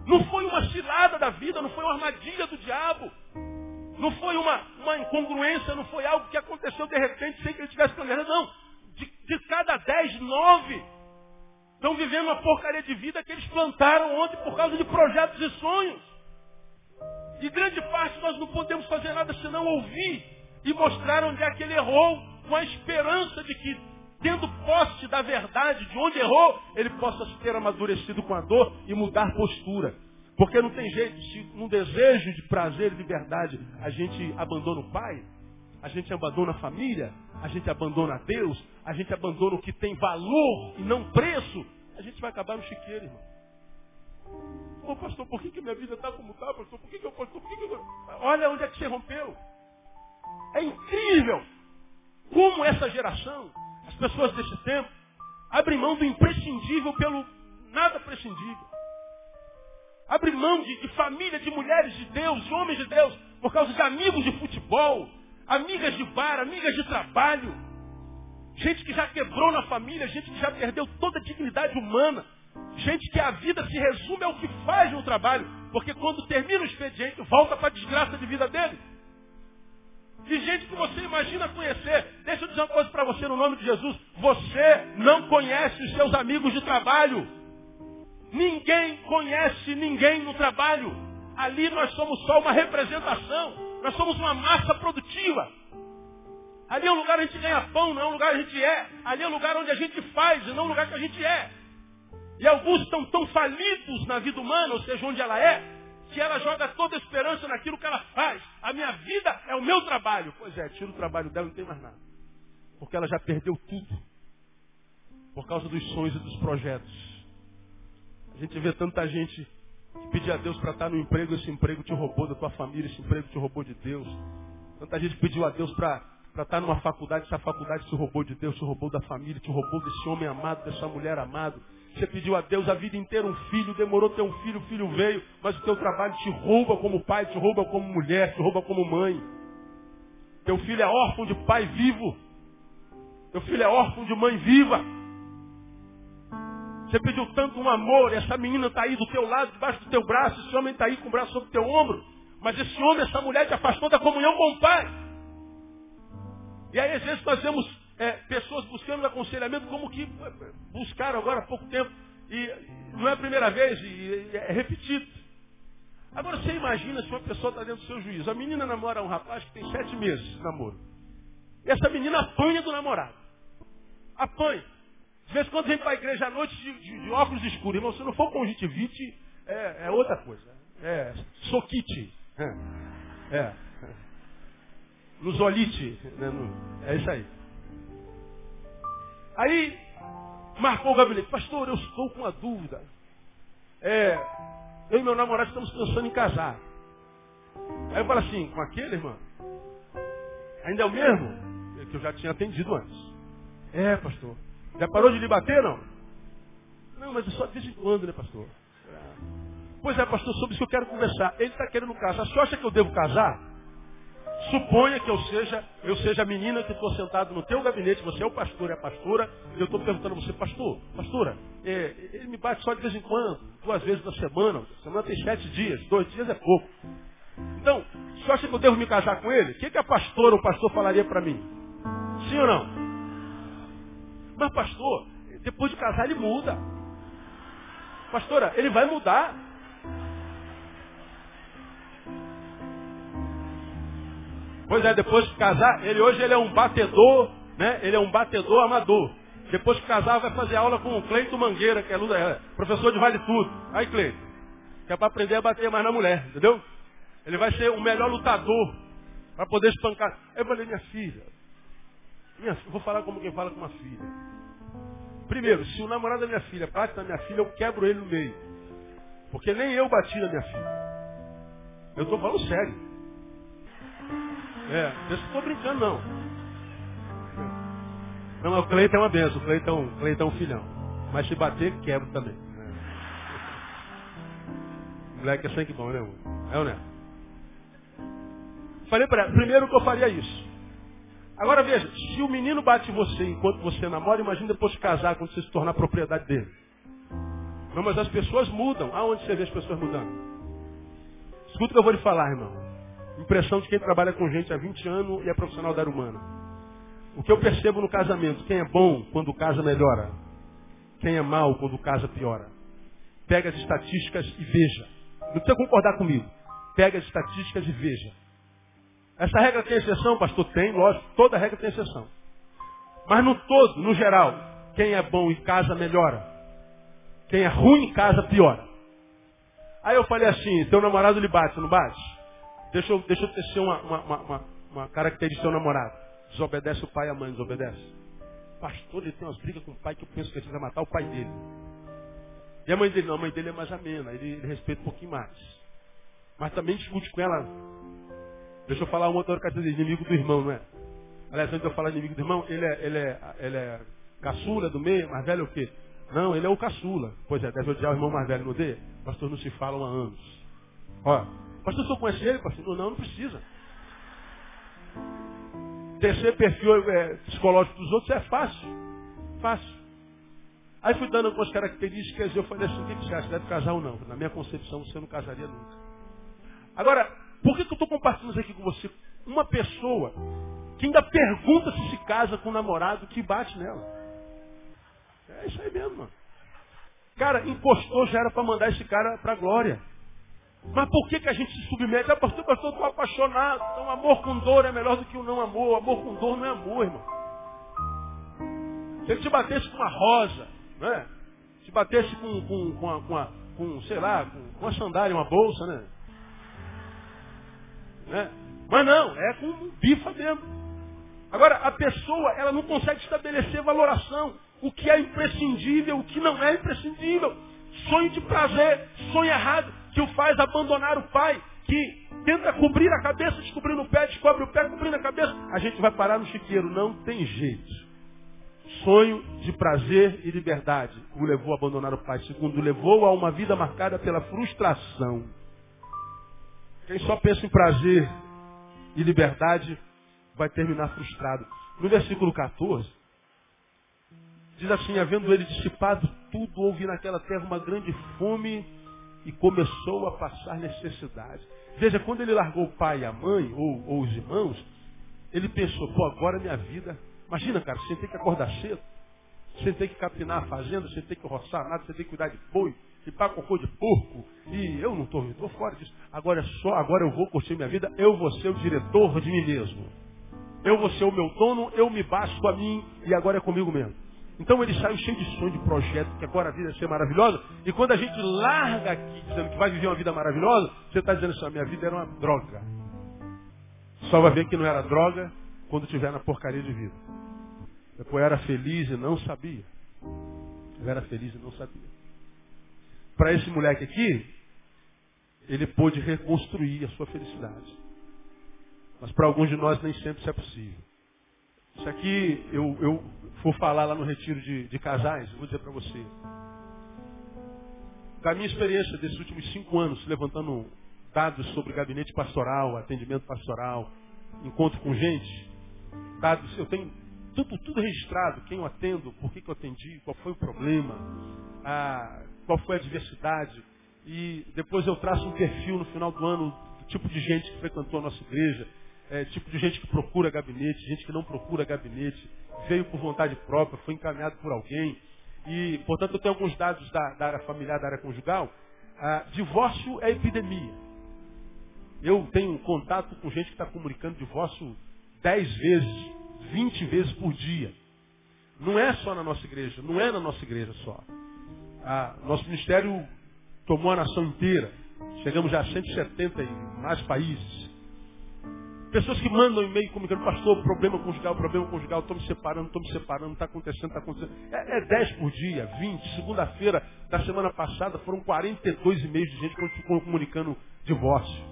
Não foi uma cilada da vida, não foi uma armadilha do diabo. Não foi uma, uma incongruência, não foi algo que aconteceu de repente sem que ele tivesse planejado. Não. De, de cada dez, nove estão vivendo uma porcaria de vida que eles plantaram ontem por causa de projetos e sonhos. E grande parte nós não podemos fazer nada senão ouvir e mostrar onde é que ele errou, com a esperança de que, tendo posse da verdade de onde errou, ele possa ter amadurecido com a dor e mudar postura. Porque não tem jeito, se num desejo de prazer e de verdade a gente abandona o pai, a gente abandona a família, a gente abandona Deus, a gente abandona o que tem valor e não preço, a gente vai acabar no chiqueiro, irmão. Ô pastor, por que, que minha vida está como está, pastor? Por que, que eu pastor? Por que, que eu... Olha onde é que você rompeu. É incrível como essa geração, as pessoas desse tempo, abrem mão do imprescindível pelo nada prescindível. Abre mão de, de família, de mulheres de Deus, de homens de Deus, por causa de amigos de futebol, amigas de bar, amigas de trabalho. Gente que já quebrou na família, gente que já perdeu toda a dignidade humana. Gente que a vida se resume ao que faz no trabalho. Porque quando termina o expediente, volta para a desgraça de vida dele. E gente que você imagina conhecer. Deixa eu dizer uma coisa para você no nome de Jesus. Você não conhece os seus amigos de trabalho. Ninguém conhece ninguém no trabalho. Ali nós somos só uma representação. Nós somos uma massa produtiva. Ali é um lugar onde a gente ganha pão, não é um lugar onde a gente é. Ali é um lugar onde a gente faz e não um lugar que a gente é. E alguns estão tão falidos na vida humana, ou seja, onde ela é, que ela joga toda a esperança naquilo que ela faz. A minha vida é o meu trabalho. Pois é, tira o trabalho dela e não tem mais nada. Porque ela já perdeu tudo. Por causa dos sonhos e dos projetos. A gente vê tanta gente que pedir a Deus para estar no emprego, esse emprego te roubou da tua família, esse emprego te roubou de Deus. Tanta gente pediu a Deus para estar numa faculdade, essa faculdade te roubou de Deus, te roubou da família, te roubou desse homem amado, dessa mulher amado. Você pediu a Deus a vida inteira um filho, demorou ter um filho, o filho veio, mas o teu trabalho te rouba como pai, te rouba como mulher, te rouba como mãe. Teu filho é órfão de pai vivo. Teu filho é órfão de mãe viva. Você pediu tanto um amor, essa menina está aí do teu lado, debaixo do teu braço, esse homem está aí com o braço sobre o teu ombro. Mas esse homem, essa mulher te afastou da comunhão com o Pai. E aí, às vezes, nós vemos é, pessoas buscando aconselhamento como que buscaram agora há pouco tempo. E não é a primeira vez, e é repetido. Agora, você imagina se uma pessoa está dentro do seu juízo. A menina namora um rapaz que tem sete meses de namoro. E essa menina apanha do namorado. Apanha. De vez em quando vem para a igreja à noite de, de, de, óculos escuros. Irmão, se não for conjuntivite, é, é outra coisa. É soquite. É. é. É isso aí. Aí, marcou o gabinete. Pastor, eu estou com uma dúvida. É, eu e meu namorado estamos pensando em casar. Aí eu falo assim, com aquele, irmão? Ainda é o mesmo? Que eu já tinha atendido antes. É, pastor. Já parou de lhe bater, não? Não, mas é só de vez em quando, né, pastor? Pois é, pastor, sobre isso que eu quero conversar. Ele está querendo casar. Você acha que eu devo casar? Suponha que eu seja, eu seja a menina que estou sentado no teu gabinete, você é o pastor, é a pastora, e eu estou perguntando a você, pastor, pastora, é, ele me bate só de vez em quando, duas vezes na semana, semana tem sete dias, dois dias é pouco. Então, você acha que eu devo me casar com ele? O que, que a pastora ou o pastor falaria para mim? Sim ou não? Mas pastor, depois de casar ele muda. Pastora, ele vai mudar. Pois é, depois de casar, ele hoje ele é um batedor, né? Ele é um batedor amador. Depois de casar, vai fazer aula com o Cleito Mangueira, que é, é professor de Vale Tudo. Aí, Cleito, que é para aprender a bater mais na mulher, entendeu? Ele vai ser o melhor lutador para poder espancar. Eu falei, minha filha, minha, vou falar como quem fala com uma filha. Primeiro, se o namorado da minha filha bate na minha filha, eu quebro ele no meio. Porque nem eu bati na minha filha. Eu estou falando sério. É, eu não estou brincando não. Não, o Cleiton é uma benção, o Cleiton, o Cleiton é um filhão. Mas se bater, quebra também. É. O moleque é sangue bom, né? É ou não é? Falei para ela, primeiro que eu faria isso. Agora veja, se o menino bate você enquanto você namora, imagina depois de casar, quando você se tornar propriedade dele. Não, mas as pessoas mudam. Aonde você vê as pessoas mudando? Escuta o que eu vou lhe falar, irmão. Impressão de quem trabalha com gente há 20 anos e é profissional da área humana. O que eu percebo no casamento, quem é bom quando casa melhora. Quem é mal quando casa piora. Pega as estatísticas e veja. Não precisa concordar comigo. Pega as estatísticas e veja. Essa regra tem exceção, pastor? Tem, lógico. Toda regra tem exceção. Mas no todo, no geral, quem é bom em casa melhora. Quem é ruim em casa piora. Aí eu falei assim, teu namorado lhe bate, não bate? Deixa eu, deixa eu tecer uma, uma, uma, uma característica do seu namorado. Desobedece o pai e a mãe, desobedece. Pastor, ele tem umas brigas com o pai que eu penso que ele vai matar o pai dele. E a mãe dele, não, a mãe dele é mais amena, ele, ele respeita um pouquinho mais. Mas também discute com ela. Deixa eu falar uma outra característica, inimigo do irmão, não é? Aliás, antes de eu falar inimigo do irmão, ele é, ele é, ele é caçula do meio, mais velho o quê? Não, ele é o caçula. Pois é, deve odiar o irmão mais velho, não odeia? Pastor, não se falam há anos. Ó, pastor, senhor conhece ele? Pastor, não, não precisa. Descer perfil é, psicológico dos outros é fácil. Fácil. Aí fui dando algumas características e eu falei assim, o que você acha? Deve casar ou não? Na minha concepção, você não casaria nunca. Agora, por que, que eu estou compartilhando isso aqui com você? Uma pessoa que ainda pergunta se se casa com um namorado que bate nela. É isso aí mesmo, mano. Cara, encostou já era para mandar esse cara para a glória. Mas por que, que a gente se submete? Ah, pastor, pastor, estou apaixonado. Então, amor com dor é melhor do que o não amor. Amor com dor não é amor, irmão. Se ele te batesse com uma rosa, né? Se batesse com, com, com, a, com, com sei lá, com, com uma sandália, uma bolsa, né? Né? Mas não, é com bifa mesmo. Agora, a pessoa, ela não consegue estabelecer valoração. O que é imprescindível, o que não é imprescindível. Sonho de prazer, sonho errado, que o faz abandonar o pai, que tenta cobrir a cabeça, descobrindo o pé, descobre o pé, cobrindo a cabeça. A gente vai parar no chiqueiro. Não tem jeito. Sonho de prazer e liberdade o levou a abandonar o pai. Segundo, levou a uma vida marcada pela frustração. Quem só pensa em prazer e liberdade vai terminar frustrado. No versículo 14, diz assim, havendo ele dissipado tudo, houve naquela terra uma grande fome e começou a passar necessidade. Veja, quando ele largou o pai e a mãe, ou, ou os irmãos, ele pensou, pô, agora minha vida Imagina, cara, você tem que acordar cedo, você tem que capinar a fazenda, você tem que roçar nada, você tem que cuidar de boi, limpar cocô de porco. E eu não estou estou fora disso. Agora é só, agora eu vou curtir minha vida, eu vou ser o diretor de mim mesmo. Eu vou ser o meu dono, eu me basto a mim e agora é comigo mesmo. Então ele saiu cheio de sonho, de projeto, que agora a vida vai ser maravilhosa. E quando a gente larga aqui dizendo que vai viver uma vida maravilhosa, você está dizendo assim, a minha vida era uma droga. Só vai ver que não era droga quando estiver na porcaria de vida. Eu era feliz e não sabia. Eu era feliz e não sabia. Para esse moleque aqui, ele pôde reconstruir a sua felicidade. Mas para alguns de nós nem sempre isso é possível. Isso aqui eu, eu vou falar lá no retiro de, de casais, vou dizer para você. Da minha experiência desses últimos cinco anos, levantando dados sobre gabinete pastoral, atendimento pastoral, encontro com gente, dados, eu tenho tudo, tudo registrado, quem eu atendo, por que, que eu atendi, qual foi o problema, a, qual foi a diversidade. E depois eu traço um perfil no final do ano do tipo de gente que frequentou a nossa igreja, é, tipo de gente que procura gabinete, gente que não procura gabinete, veio por vontade própria, foi encaminhado por alguém. E, portanto, eu tenho alguns dados da, da área familiar, da área conjugal. Ah, divórcio é epidemia. Eu tenho contato com gente que está comunicando divórcio dez vezes 20 vezes por dia. Não é só na nossa igreja, não é na nossa igreja só. Ah, nosso ministério tomou a nação inteira. Chegamos já a 170 e mais países. Pessoas que mandam e-mail comunicando, pastor, problema conjugal, problema conjugal, estou me separando, estou me separando, está acontecendo, está acontecendo. É, é 10 por dia, 20. Segunda-feira da semana passada foram 42 e-mails de gente comunicando divórcio.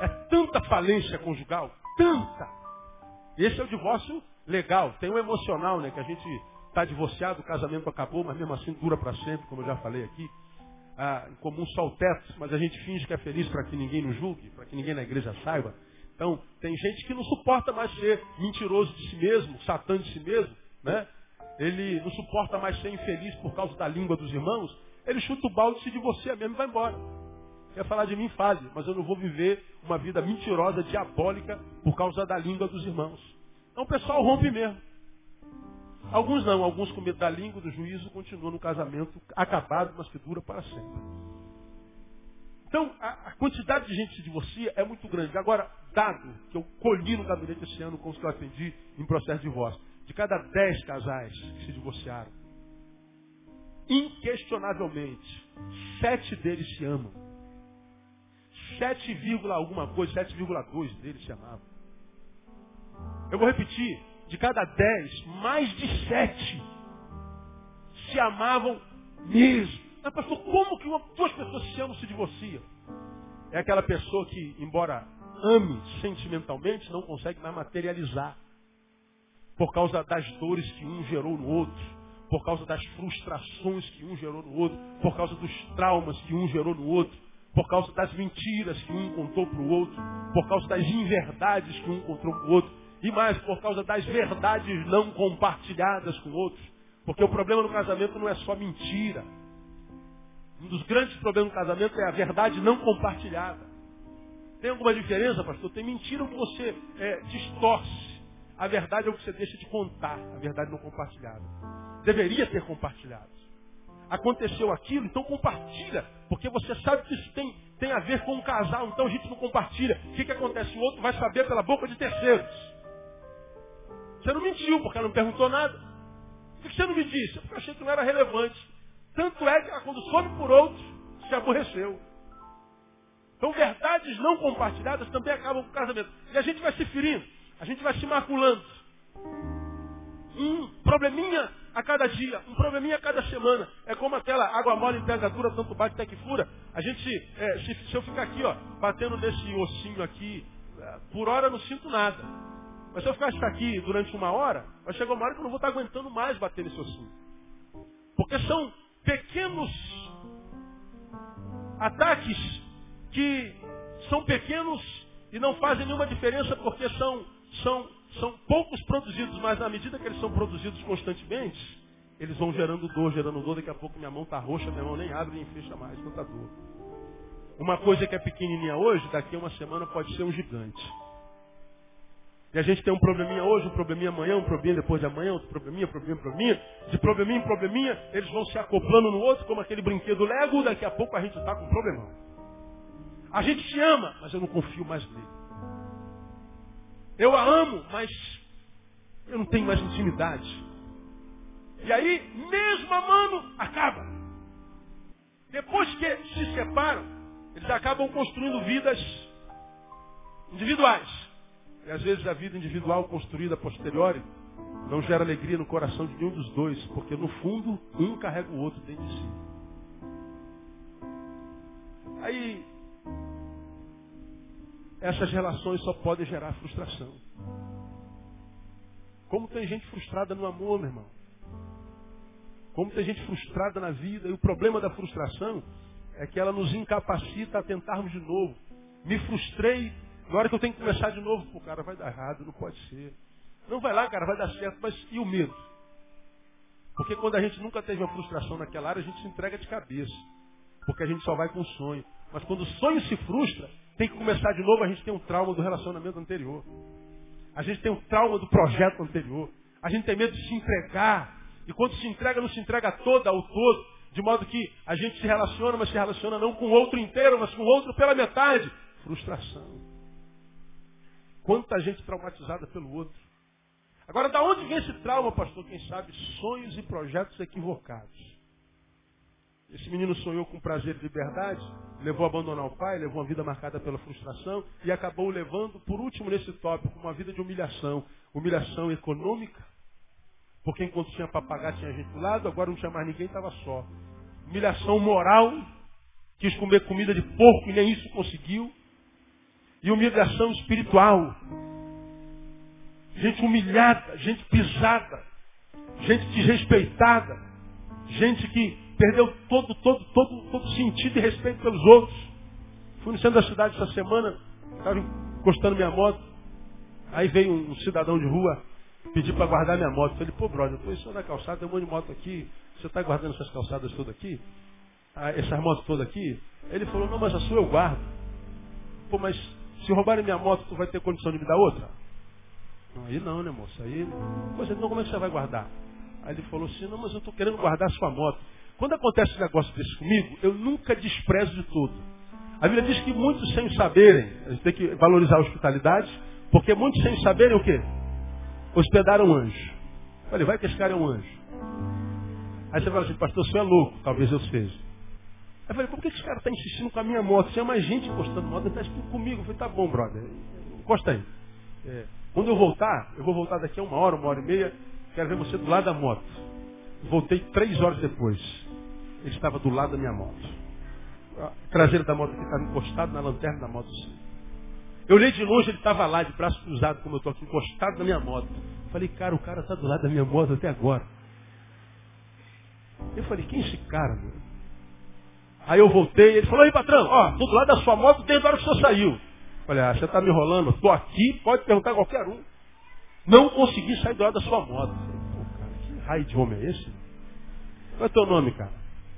É tanta falência conjugal, tanta. Esse é o divórcio legal. Tem o emocional, né? Que a gente está divorciado, o casamento acabou, mas mesmo assim dura para sempre, como eu já falei aqui. Ah, em comum só o teto, mas a gente finge que é feliz para que ninguém nos julgue, para que ninguém na igreja saiba. Então, tem gente que não suporta mais ser mentiroso de si mesmo, satã de si mesmo, né? Ele não suporta mais ser infeliz por causa da língua dos irmãos. Ele chuta o balde, se divorcia mesmo e vai embora. Quer falar de mim, fale, mas eu não vou viver uma vida mentirosa, diabólica, por causa da língua dos irmãos. Então o pessoal rompe mesmo. Alguns não, alguns com medo da língua, do juízo, continuam no casamento acabado, mas que dura para sempre. Então, a, a, quantidade de gente que se divorcia é muito grande. Agora, dado que eu colhi no gabinete esse ano com os que eu atendi em processo de divórcio, de cada dez casais que se divorciaram, inquestionavelmente, sete deles se amam. 7, alguma coisa, 7,2 deles se amavam. Eu vou repetir, de cada dez, mais de sete se amavam mesmo. Mas pastor, como que uma, duas pessoas se amam se divorciam? É aquela pessoa que, embora ame sentimentalmente, não consegue mais materializar. Por causa das dores que um gerou no outro, por causa das frustrações que um gerou no outro, por causa dos traumas que um gerou no outro, por causa das mentiras que um contou para o outro, por causa das inverdades que um contou para o outro, e mais, por causa das verdades não compartilhadas com outros. Porque o problema no casamento não é só mentira. Um dos grandes problemas no casamento é a verdade não compartilhada. Tem alguma diferença, pastor? Tem mentira que você é, distorce. A verdade é o que você deixa de contar, a verdade não compartilhada. Deveria ter compartilhado. Aconteceu aquilo, então compartilha, porque você sabe que isso tem, tem a ver com um casal, então a gente não compartilha. O que, que acontece? O outro vai saber pela boca de terceiros. Você não mentiu, porque ela não perguntou nada. Por que você não me disse? Porque eu achei que não era relevante. Tanto é que ela, quando soube por outros, se aborreceu. Então, verdades não compartilhadas também acabam com o casamento. E a gente vai se ferindo, a gente vai se maculando. Um probleminha a cada dia, um probleminha a cada semana. É como aquela água mole em pedra dura, tanto bate até que fura. A gente, é, se, se, eu ficar aqui, ó, batendo nesse ossinho aqui, é, por hora não sinto nada. Mas se eu ficar aqui durante uma hora, vai chegar uma hora que eu não vou estar aguentando mais bater nesse ossinho. Porque são pequenos ataques que são pequenos e não fazem nenhuma diferença porque são, são, são poucos produzidos, mas na medida que eles são produzidos constantemente, eles vão gerando dor, gerando dor, daqui a pouco minha mão está roxa, minha mão nem abre nem fecha mais, tanta dor. Uma coisa que é pequenininha hoje, daqui a uma semana pode ser um gigante. E a gente tem um probleminha hoje, um probleminha amanhã, um probleminha depois de amanhã, outro probleminha, probleminha, probleminha. De probleminha em probleminha, eles vão se acoplando no outro, como aquele brinquedo Lego, daqui a pouco a gente está com um problemão. A gente se ama, mas eu não confio mais nele. Eu a amo, mas eu não tenho mais intimidade. E aí, mesmo amando, acaba. Depois que se separam, eles acabam construindo vidas individuais. E às vezes a vida individual construída a posteriori não gera alegria no coração de nenhum dos dois, porque no fundo um carrega o outro dentro de si. Aí essas relações só podem gerar frustração. Como tem gente frustrada no amor, meu irmão? Como tem gente frustrada na vida. E o problema da frustração é que ela nos incapacita a tentarmos de novo. Me frustrei na hora que eu tenho que começar de novo, o cara vai dar errado, não pode ser. Não vai lá, cara, vai dar certo, mas e o medo? Porque quando a gente nunca teve uma frustração naquela área, a gente se entrega de cabeça. Porque a gente só vai com o sonho. Mas quando o sonho se frustra, tem que começar de novo, a gente tem um trauma do relacionamento anterior. A gente tem um trauma do projeto anterior. A gente tem medo de se entregar. E quando se entrega, não se entrega toda ao todo. De modo que a gente se relaciona, mas se relaciona não com o outro inteiro, mas com o outro pela metade. Frustração. Quanta gente traumatizada pelo outro. Agora, da onde vem esse trauma, pastor? Quem sabe sonhos e projetos equivocados. Esse menino sonhou com prazer e liberdade, levou a abandonar o pai, levou uma vida marcada pela frustração e acabou levando, por último nesse tópico, uma vida de humilhação. Humilhação econômica, porque enquanto tinha para pagar tinha gente do lado, agora não tinha mais ninguém, estava só. Humilhação moral, quis comer comida de porco e nem isso conseguiu e humilhação espiritual. Gente humilhada, gente pisada, gente desrespeitada, gente que perdeu todo, todo, todo, todo sentido e respeito pelos outros. Fui no centro da cidade essa semana, estava encostando minha moto, aí veio um, cidadão de rua pedir para guardar minha moto. Falei, pô, brother, eu estou em cima da calçada, tem um monte de moto aqui, você está guardando essas calçadas todas aqui? essas motos todas aqui? Ele falou, não, mas a sua eu guardo. Pô, mas se roubarem minha moto, tu vai ter condição de me dar outra? Não, aí não, né, moça? Aí, pois então como é que você vai guardar? Aí ele falou assim, não, mas eu estou querendo guardar a sua moto. Quando acontece um negócio desse comigo, eu nunca desprezo de tudo. A Bíblia diz que muitos sem saberem, a gente tem que valorizar a hospitalidade, porque muitos sem saberem o quê? Hospedaram um anjo. Falei, vai que esse cara é um anjo. Aí você fala assim, pastor, você é louco, talvez eu seja. Eu falei, por que esse cara está insistindo com a minha moto? Tinha mais gente encostando moto, ele está comigo. Eu falei, tá bom, brother, encosta aí. É. Quando eu voltar, eu vou voltar daqui a uma hora, uma hora e meia, quero ver você do lado da moto. Voltei três horas depois. Ele estava do lado da minha moto. A traseira da moto estava encostado na lanterna da moto. Eu olhei de longe, ele estava lá, de braço cruzado, como eu estou aqui, encostado na minha moto. Falei, cara, o cara está do lado da minha moto até agora. Eu falei, quem é esse cara, meu? Aí eu voltei, ele falou, aí patrão, ó, tô do lado da sua moto desde a hora que o senhor saiu. Falei, ah, você está me enrolando, estou aqui, pode perguntar a qualquer um. Não consegui sair do lado da sua moto. Falei, Pô, cara, que raio de homem é esse? Qual é teu nome, cara?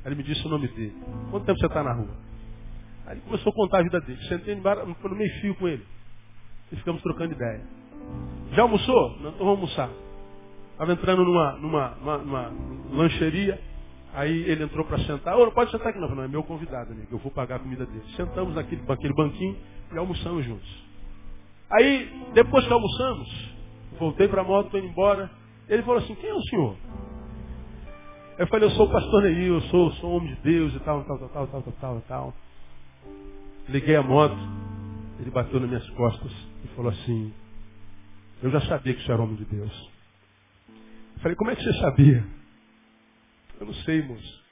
Aí ele me disse o nome dele. Quanto tempo você está na rua? Aí ele começou a contar a vida dele. Sentei no meio fio com ele. E ficamos trocando ideia. Já almoçou? Não, então vamos almoçar. Estava entrando numa, numa, numa, numa lancheria. Aí ele entrou para sentar. Oh, não pode sentar aqui não. Não, é meu convidado, amigo. Eu vou pagar a comida dele. Sentamos naquele, naquele banquinho e almoçamos juntos. Aí, depois que almoçamos, voltei para a moto, estou indo embora. Ele falou assim, quem é o senhor? Eu falei, eu sou o pastor Neil, eu sou, sou homem de Deus e tal, tal, tal, tal, tal, tal, tal. Liguei a moto, ele bateu nas minhas costas e falou assim, eu já sabia que você era homem de Deus. Eu falei, como é que você sabia? Eu não sei, moço.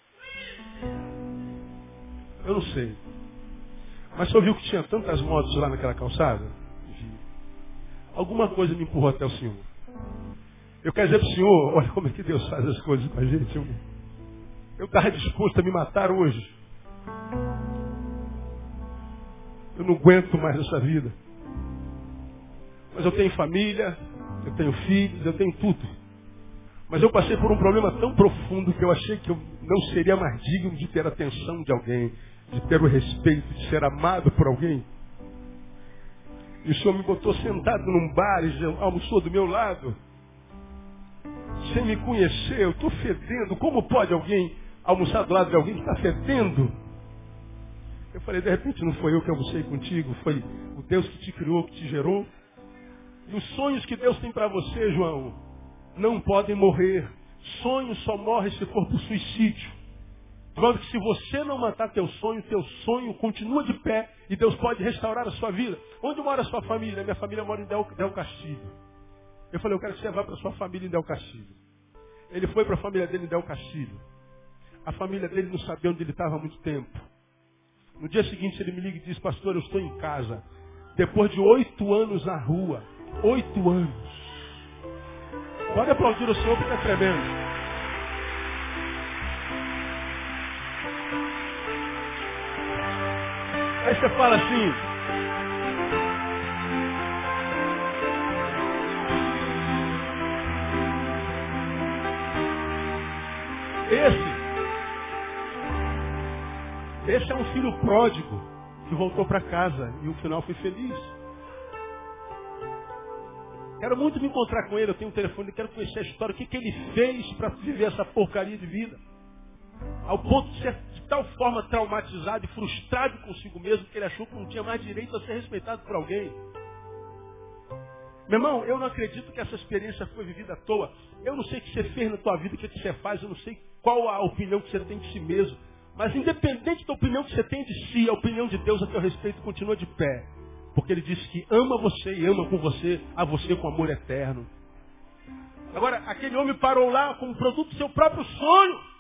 Eu não sei. Mas você ouviu que tinha tantas motos lá naquela calçada? Alguma coisa me empurrou até o Senhor. Eu quero dizer para o Senhor, olha como é que Deus faz as coisas com a gente. Eu estava disposto a me matar hoje. Eu não aguento mais essa vida. Mas eu tenho família, eu tenho filhos, eu tenho tudo. Mas eu passei por um problema tão profundo que eu achei que eu não seria mais digno de ter a atenção de alguém, de ter o respeito, de ser amado por alguém. E o Senhor me botou sentado num bar e almoçou do meu lado sem me conhecer, eu estou fedendo. Como pode alguém almoçar do lado de alguém que está fedendo? Eu falei, de repente não foi eu que almocei contigo, foi o Deus que te criou, que te gerou. E os sonhos que Deus tem para você, João, não podem morrer. Sonho só morre se for por suicídio. Modo que se você não matar teu sonho, teu sonho continua de pé e Deus pode restaurar a sua vida. Onde mora a sua família? Minha família mora em Del, Del. Eu falei, eu quero que você vá para sua família em Del Castilho. Ele foi para a família dele em Del Castilho. A família dele não sabia onde ele estava há muito tempo. No dia seguinte ele me liga e diz, pastor, eu estou em casa. Depois de oito anos na rua. Oito anos. Pode aplaudir o Senhor porque é tremendo. Aí você fala assim, Esse, esse é um filho pródigo que voltou para casa e o final foi feliz. Quero muito me encontrar com ele, eu tenho um telefone, quero conhecer a história, o que, que ele fez para viver essa porcaria de vida. Ao ponto de ser de tal forma traumatizado e frustrado consigo mesmo que ele achou que não tinha mais direito a ser respeitado por alguém. Meu irmão, eu não acredito que essa experiência foi vivida à toa. Eu não sei o que você fez na tua vida, o que você faz, eu não sei qual a opinião que você tem de si mesmo. Mas independente da opinião que você tem de si, a opinião de Deus a teu respeito continua de pé. Porque ele disse que ama você e ama com você, a você com amor eterno. Agora, aquele homem parou lá como produto do seu próprio sonho.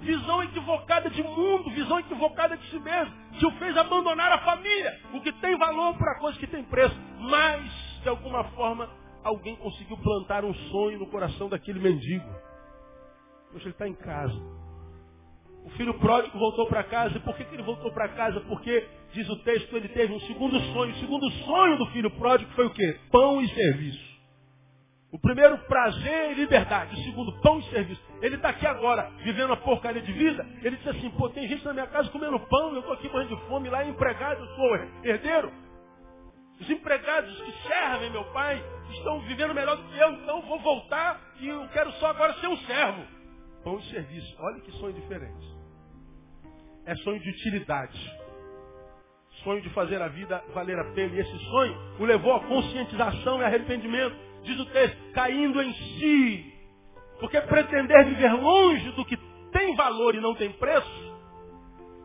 Visão equivocada de mundo, visão equivocada de si mesmo. Que o fez abandonar a família. O que tem valor para coisa que tem preço. Mas, de alguma forma, alguém conseguiu plantar um sonho no coração daquele mendigo. Hoje ele está em casa. O filho pródigo voltou para casa. E por que, que ele voltou para casa? Porque, diz o texto, ele teve um segundo sonho. O segundo sonho do filho pródigo foi o quê? Pão e serviço. O primeiro, prazer e liberdade. O segundo, pão e serviço. Ele está aqui agora, vivendo uma porcaria de vida. Ele diz assim, pô, tem gente na minha casa comendo pão, eu estou aqui morrendo de fome, lá é empregado, eu sou herdeiro. Os empregados que servem meu pai estão vivendo melhor do que eu, então vou voltar e eu quero só agora ser um servo. Pão e serviço. Olha que sonho diferente. É sonho de utilidade. Sonho de fazer a vida valer a pena. E esse sonho o levou à conscientização e arrependimento. Diz o texto, caindo em si. Porque pretender viver longe do que tem valor e não tem preço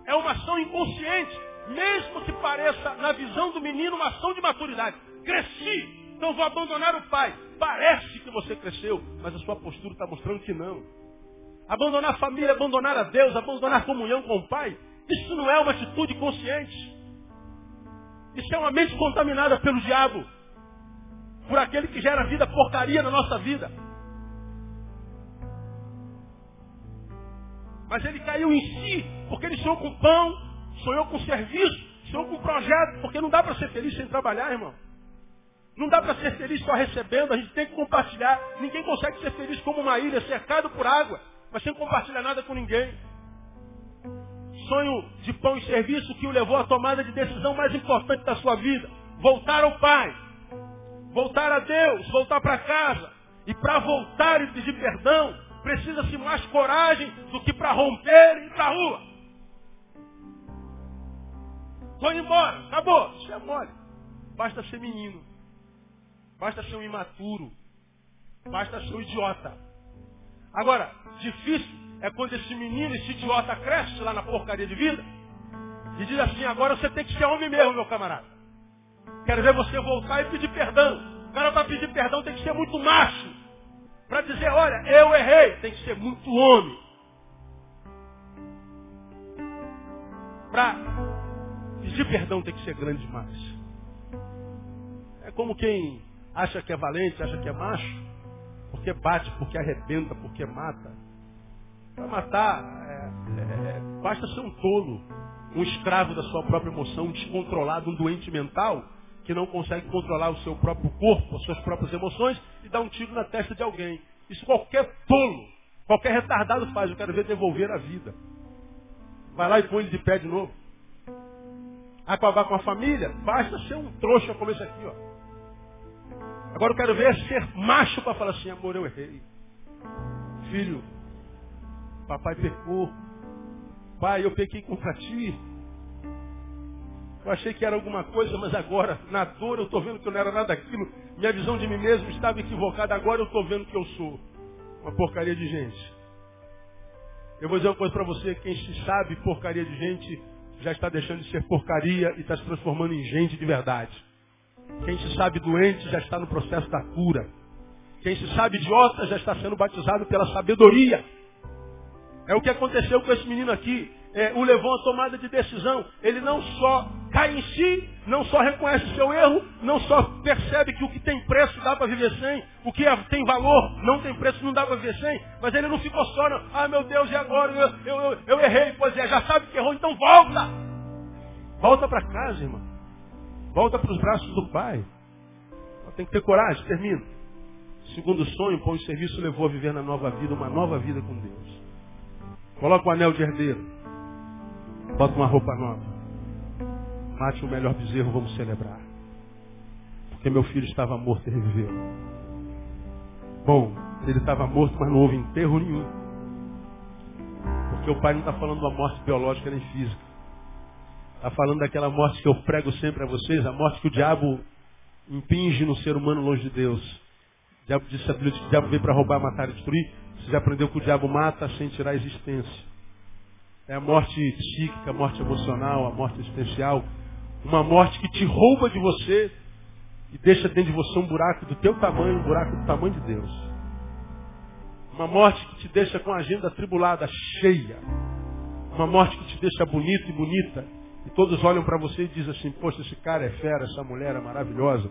é uma ação inconsciente, mesmo que pareça, na visão do menino, uma ação de maturidade. Cresci, então vou abandonar o pai. Parece que você cresceu, mas a sua postura está mostrando que não. Abandonar a família, abandonar a Deus, abandonar a comunhão com o pai, isso não é uma atitude consciente. Isso é uma mente contaminada pelo diabo por aquele que gera vida porcaria na nossa vida. Mas ele caiu em si, porque ele sonhou com pão, sonhou com serviço, sonhou com projeto, porque não dá para ser feliz sem trabalhar, irmão. Não dá para ser feliz só recebendo, a gente tem que compartilhar. Ninguém consegue ser feliz como uma ilha cercado por água, mas sem compartilhar nada com ninguém. Sonho de pão e serviço que o levou à tomada de decisão mais importante da sua vida. Voltar ao Pai voltar a Deus, voltar para casa. E para voltar e pedir perdão, precisa-se mais coragem do que para romper e ir para a rua. Estou embora, acabou. Isso é mole. Basta ser menino. Basta ser um imaturo. Basta ser um idiota. Agora, difícil é quando esse menino, esse idiota cresce lá na porcaria de vida e diz assim, agora você tem que ser homem mesmo, meu camarada. Quero ver você voltar e pedir perdão. O cara para pedir perdão tem que ser muito macho. Para dizer, olha, eu errei, tem que ser muito homem. Para pedir perdão tem que ser grande demais. É como quem acha que é valente, acha que é macho, porque bate, porque arrebenta, porque mata. Para matar, é, é, basta ser um tolo, um escravo da sua própria emoção, um descontrolado, um doente mental que não consegue controlar o seu próprio corpo, as suas próprias emoções, e dá um tiro na testa de alguém. Isso qualquer tolo, qualquer retardado faz. Eu quero ver devolver a vida. Vai lá e põe ele de pé de novo. Acabar com a família, basta ser um trouxa como esse aqui, ó. Agora eu quero ver ser macho para falar assim, amor, eu errei. Filho, papai pecou. Pai, eu pequei contra ti. Eu achei que era alguma coisa, mas agora, na dor, eu estou vendo que eu não era nada daquilo. Minha visão de mim mesmo estava equivocada. Agora eu estou vendo que eu sou uma porcaria de gente. Eu vou dizer uma coisa para você: quem se sabe porcaria de gente já está deixando de ser porcaria e está se transformando em gente de verdade. Quem se sabe doente já está no processo da cura. Quem se sabe idiota já está sendo batizado pela sabedoria. É o que aconteceu com esse menino aqui é, o levou a tomada de decisão. Ele não só cai em si, não só reconhece o seu erro, não só percebe que o que tem preço dá para viver sem, o que é, tem valor não tem preço, não dá para viver sem, mas ele não ficou só, não. ah meu Deus, e agora? Eu, eu, eu, eu errei, pois é, já sabe que errou, então volta! Volta para casa, irmão. Volta para os braços do Pai. Tem que ter coragem, termino. Segundo sonho, pão e serviço levou a viver na nova vida, uma nova vida com Deus. Coloca o anel de herdeiro. Bota uma roupa nova. Mate o melhor bezerro, vamos celebrar. Porque meu filho estava morto e reviveu. Bom, ele estava morto, mas não houve enterro nenhum. Porque o pai não está falando de uma morte biológica nem física. Está falando daquela morte que eu prego sempre a vocês, a morte que o diabo impinge no ser humano longe de Deus. O diabo disse a Bíblia que o diabo veio para roubar, matar e destruir. Você já aprendeu que o diabo mata sem tirar a existência. É a morte psíquica, a morte emocional, a morte existencial. Uma morte que te rouba de você e deixa dentro de você um buraco do teu tamanho, um buraco do tamanho de Deus. Uma morte que te deixa com a agenda atribulada, cheia. Uma morte que te deixa bonito e bonita. E todos olham para você e dizem assim, poxa, esse cara é fera, essa mulher é maravilhosa.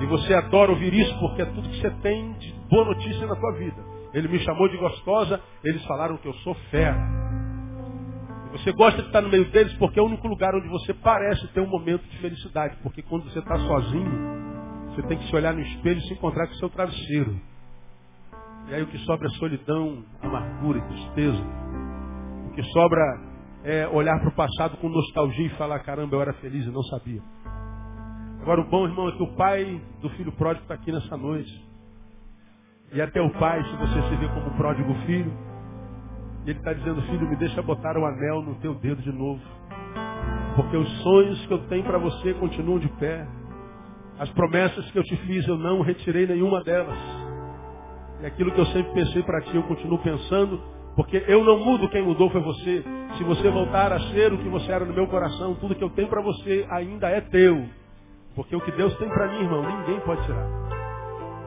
E você adora ouvir isso porque é tudo que você tem de boa notícia na tua vida. Ele me chamou de gostosa, eles falaram que eu sou fera. Você gosta de estar no meio deles porque é o único lugar onde você parece ter um momento de felicidade. Porque quando você está sozinho, você tem que se olhar no espelho e se encontrar com o seu travesseiro. E aí o que sobra é solidão, amargura e tristeza. O que sobra é olhar para o passado com nostalgia e falar, caramba, eu era feliz e não sabia. Agora o bom, irmão, é que o pai do filho pródigo está aqui nessa noite. E até o pai, se você se vê como pródigo filho, ele está dizendo, filho, me deixa botar o anel no teu dedo de novo. Porque os sonhos que eu tenho para você continuam de pé. As promessas que eu te fiz, eu não retirei nenhuma delas. E aquilo que eu sempre pensei para ti, eu continuo pensando, porque eu não mudo, quem mudou foi você. Se você voltar a ser o que você era no meu coração, tudo que eu tenho para você ainda é teu. Porque o que Deus tem para mim, irmão, ninguém pode tirar.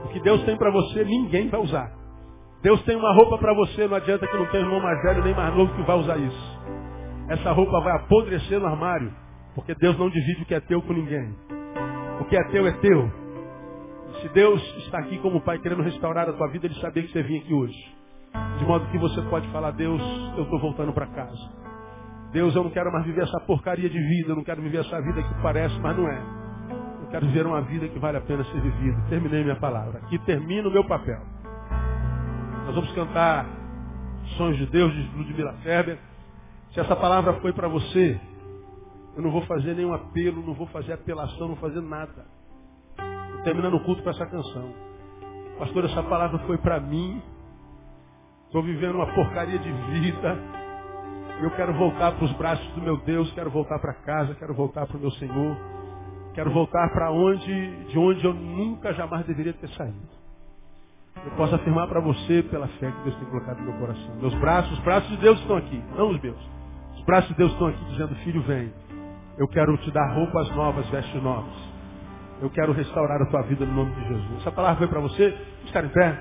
O que Deus tem para você, ninguém vai usar. Deus tem uma roupa para você, não adianta que não tenha irmão mais velho nem mais novo que vai usar isso. Essa roupa vai apodrecer no armário, porque Deus não divide o que é teu com ninguém. O que é teu é teu. Se Deus está aqui como Pai querendo restaurar a tua vida, Ele sabia que você vinha aqui hoje. De modo que você pode falar, Deus, eu estou voltando para casa. Deus, eu não quero mais viver essa porcaria de vida, eu não quero viver essa vida que parece, mas não é. Eu quero viver uma vida que vale a pena ser vivida. Terminei minha palavra. Aqui termina o meu papel. Nós vamos cantar Sonhos de Deus, de Ludmila Ferber. Se essa palavra foi para você, eu não vou fazer nenhum apelo, não vou fazer apelação, não vou fazer nada. terminando o culto com essa canção. Pastor, essa palavra foi para mim. Estou vivendo uma porcaria de vida. Eu quero voltar para os braços do meu Deus, quero voltar para casa, quero voltar para o meu Senhor. Quero voltar para onde, de onde eu nunca jamais deveria ter saído. Eu posso afirmar para você, pela fé que Deus tem colocado no meu coração. Meus braços, os braços de Deus estão aqui, não os meus. Os braços de Deus estão aqui dizendo, filho, vem. Eu quero te dar roupas novas, vestes novas. Eu quero restaurar a tua vida no nome de Jesus. Essa palavra foi para você. Vamos ficar em pé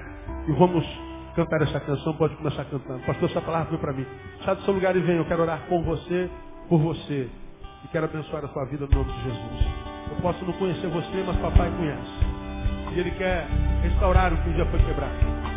e vamos cantar essa canção. Pode começar cantando. Pastor, essa palavra foi para mim. Sai do seu lugar e vem. Eu quero orar com você, por você. E quero abençoar a sua vida no nome de Jesus. Eu posso não conhecer você, mas papai conhece. E Ele quer restaurar o que já foi quebrado.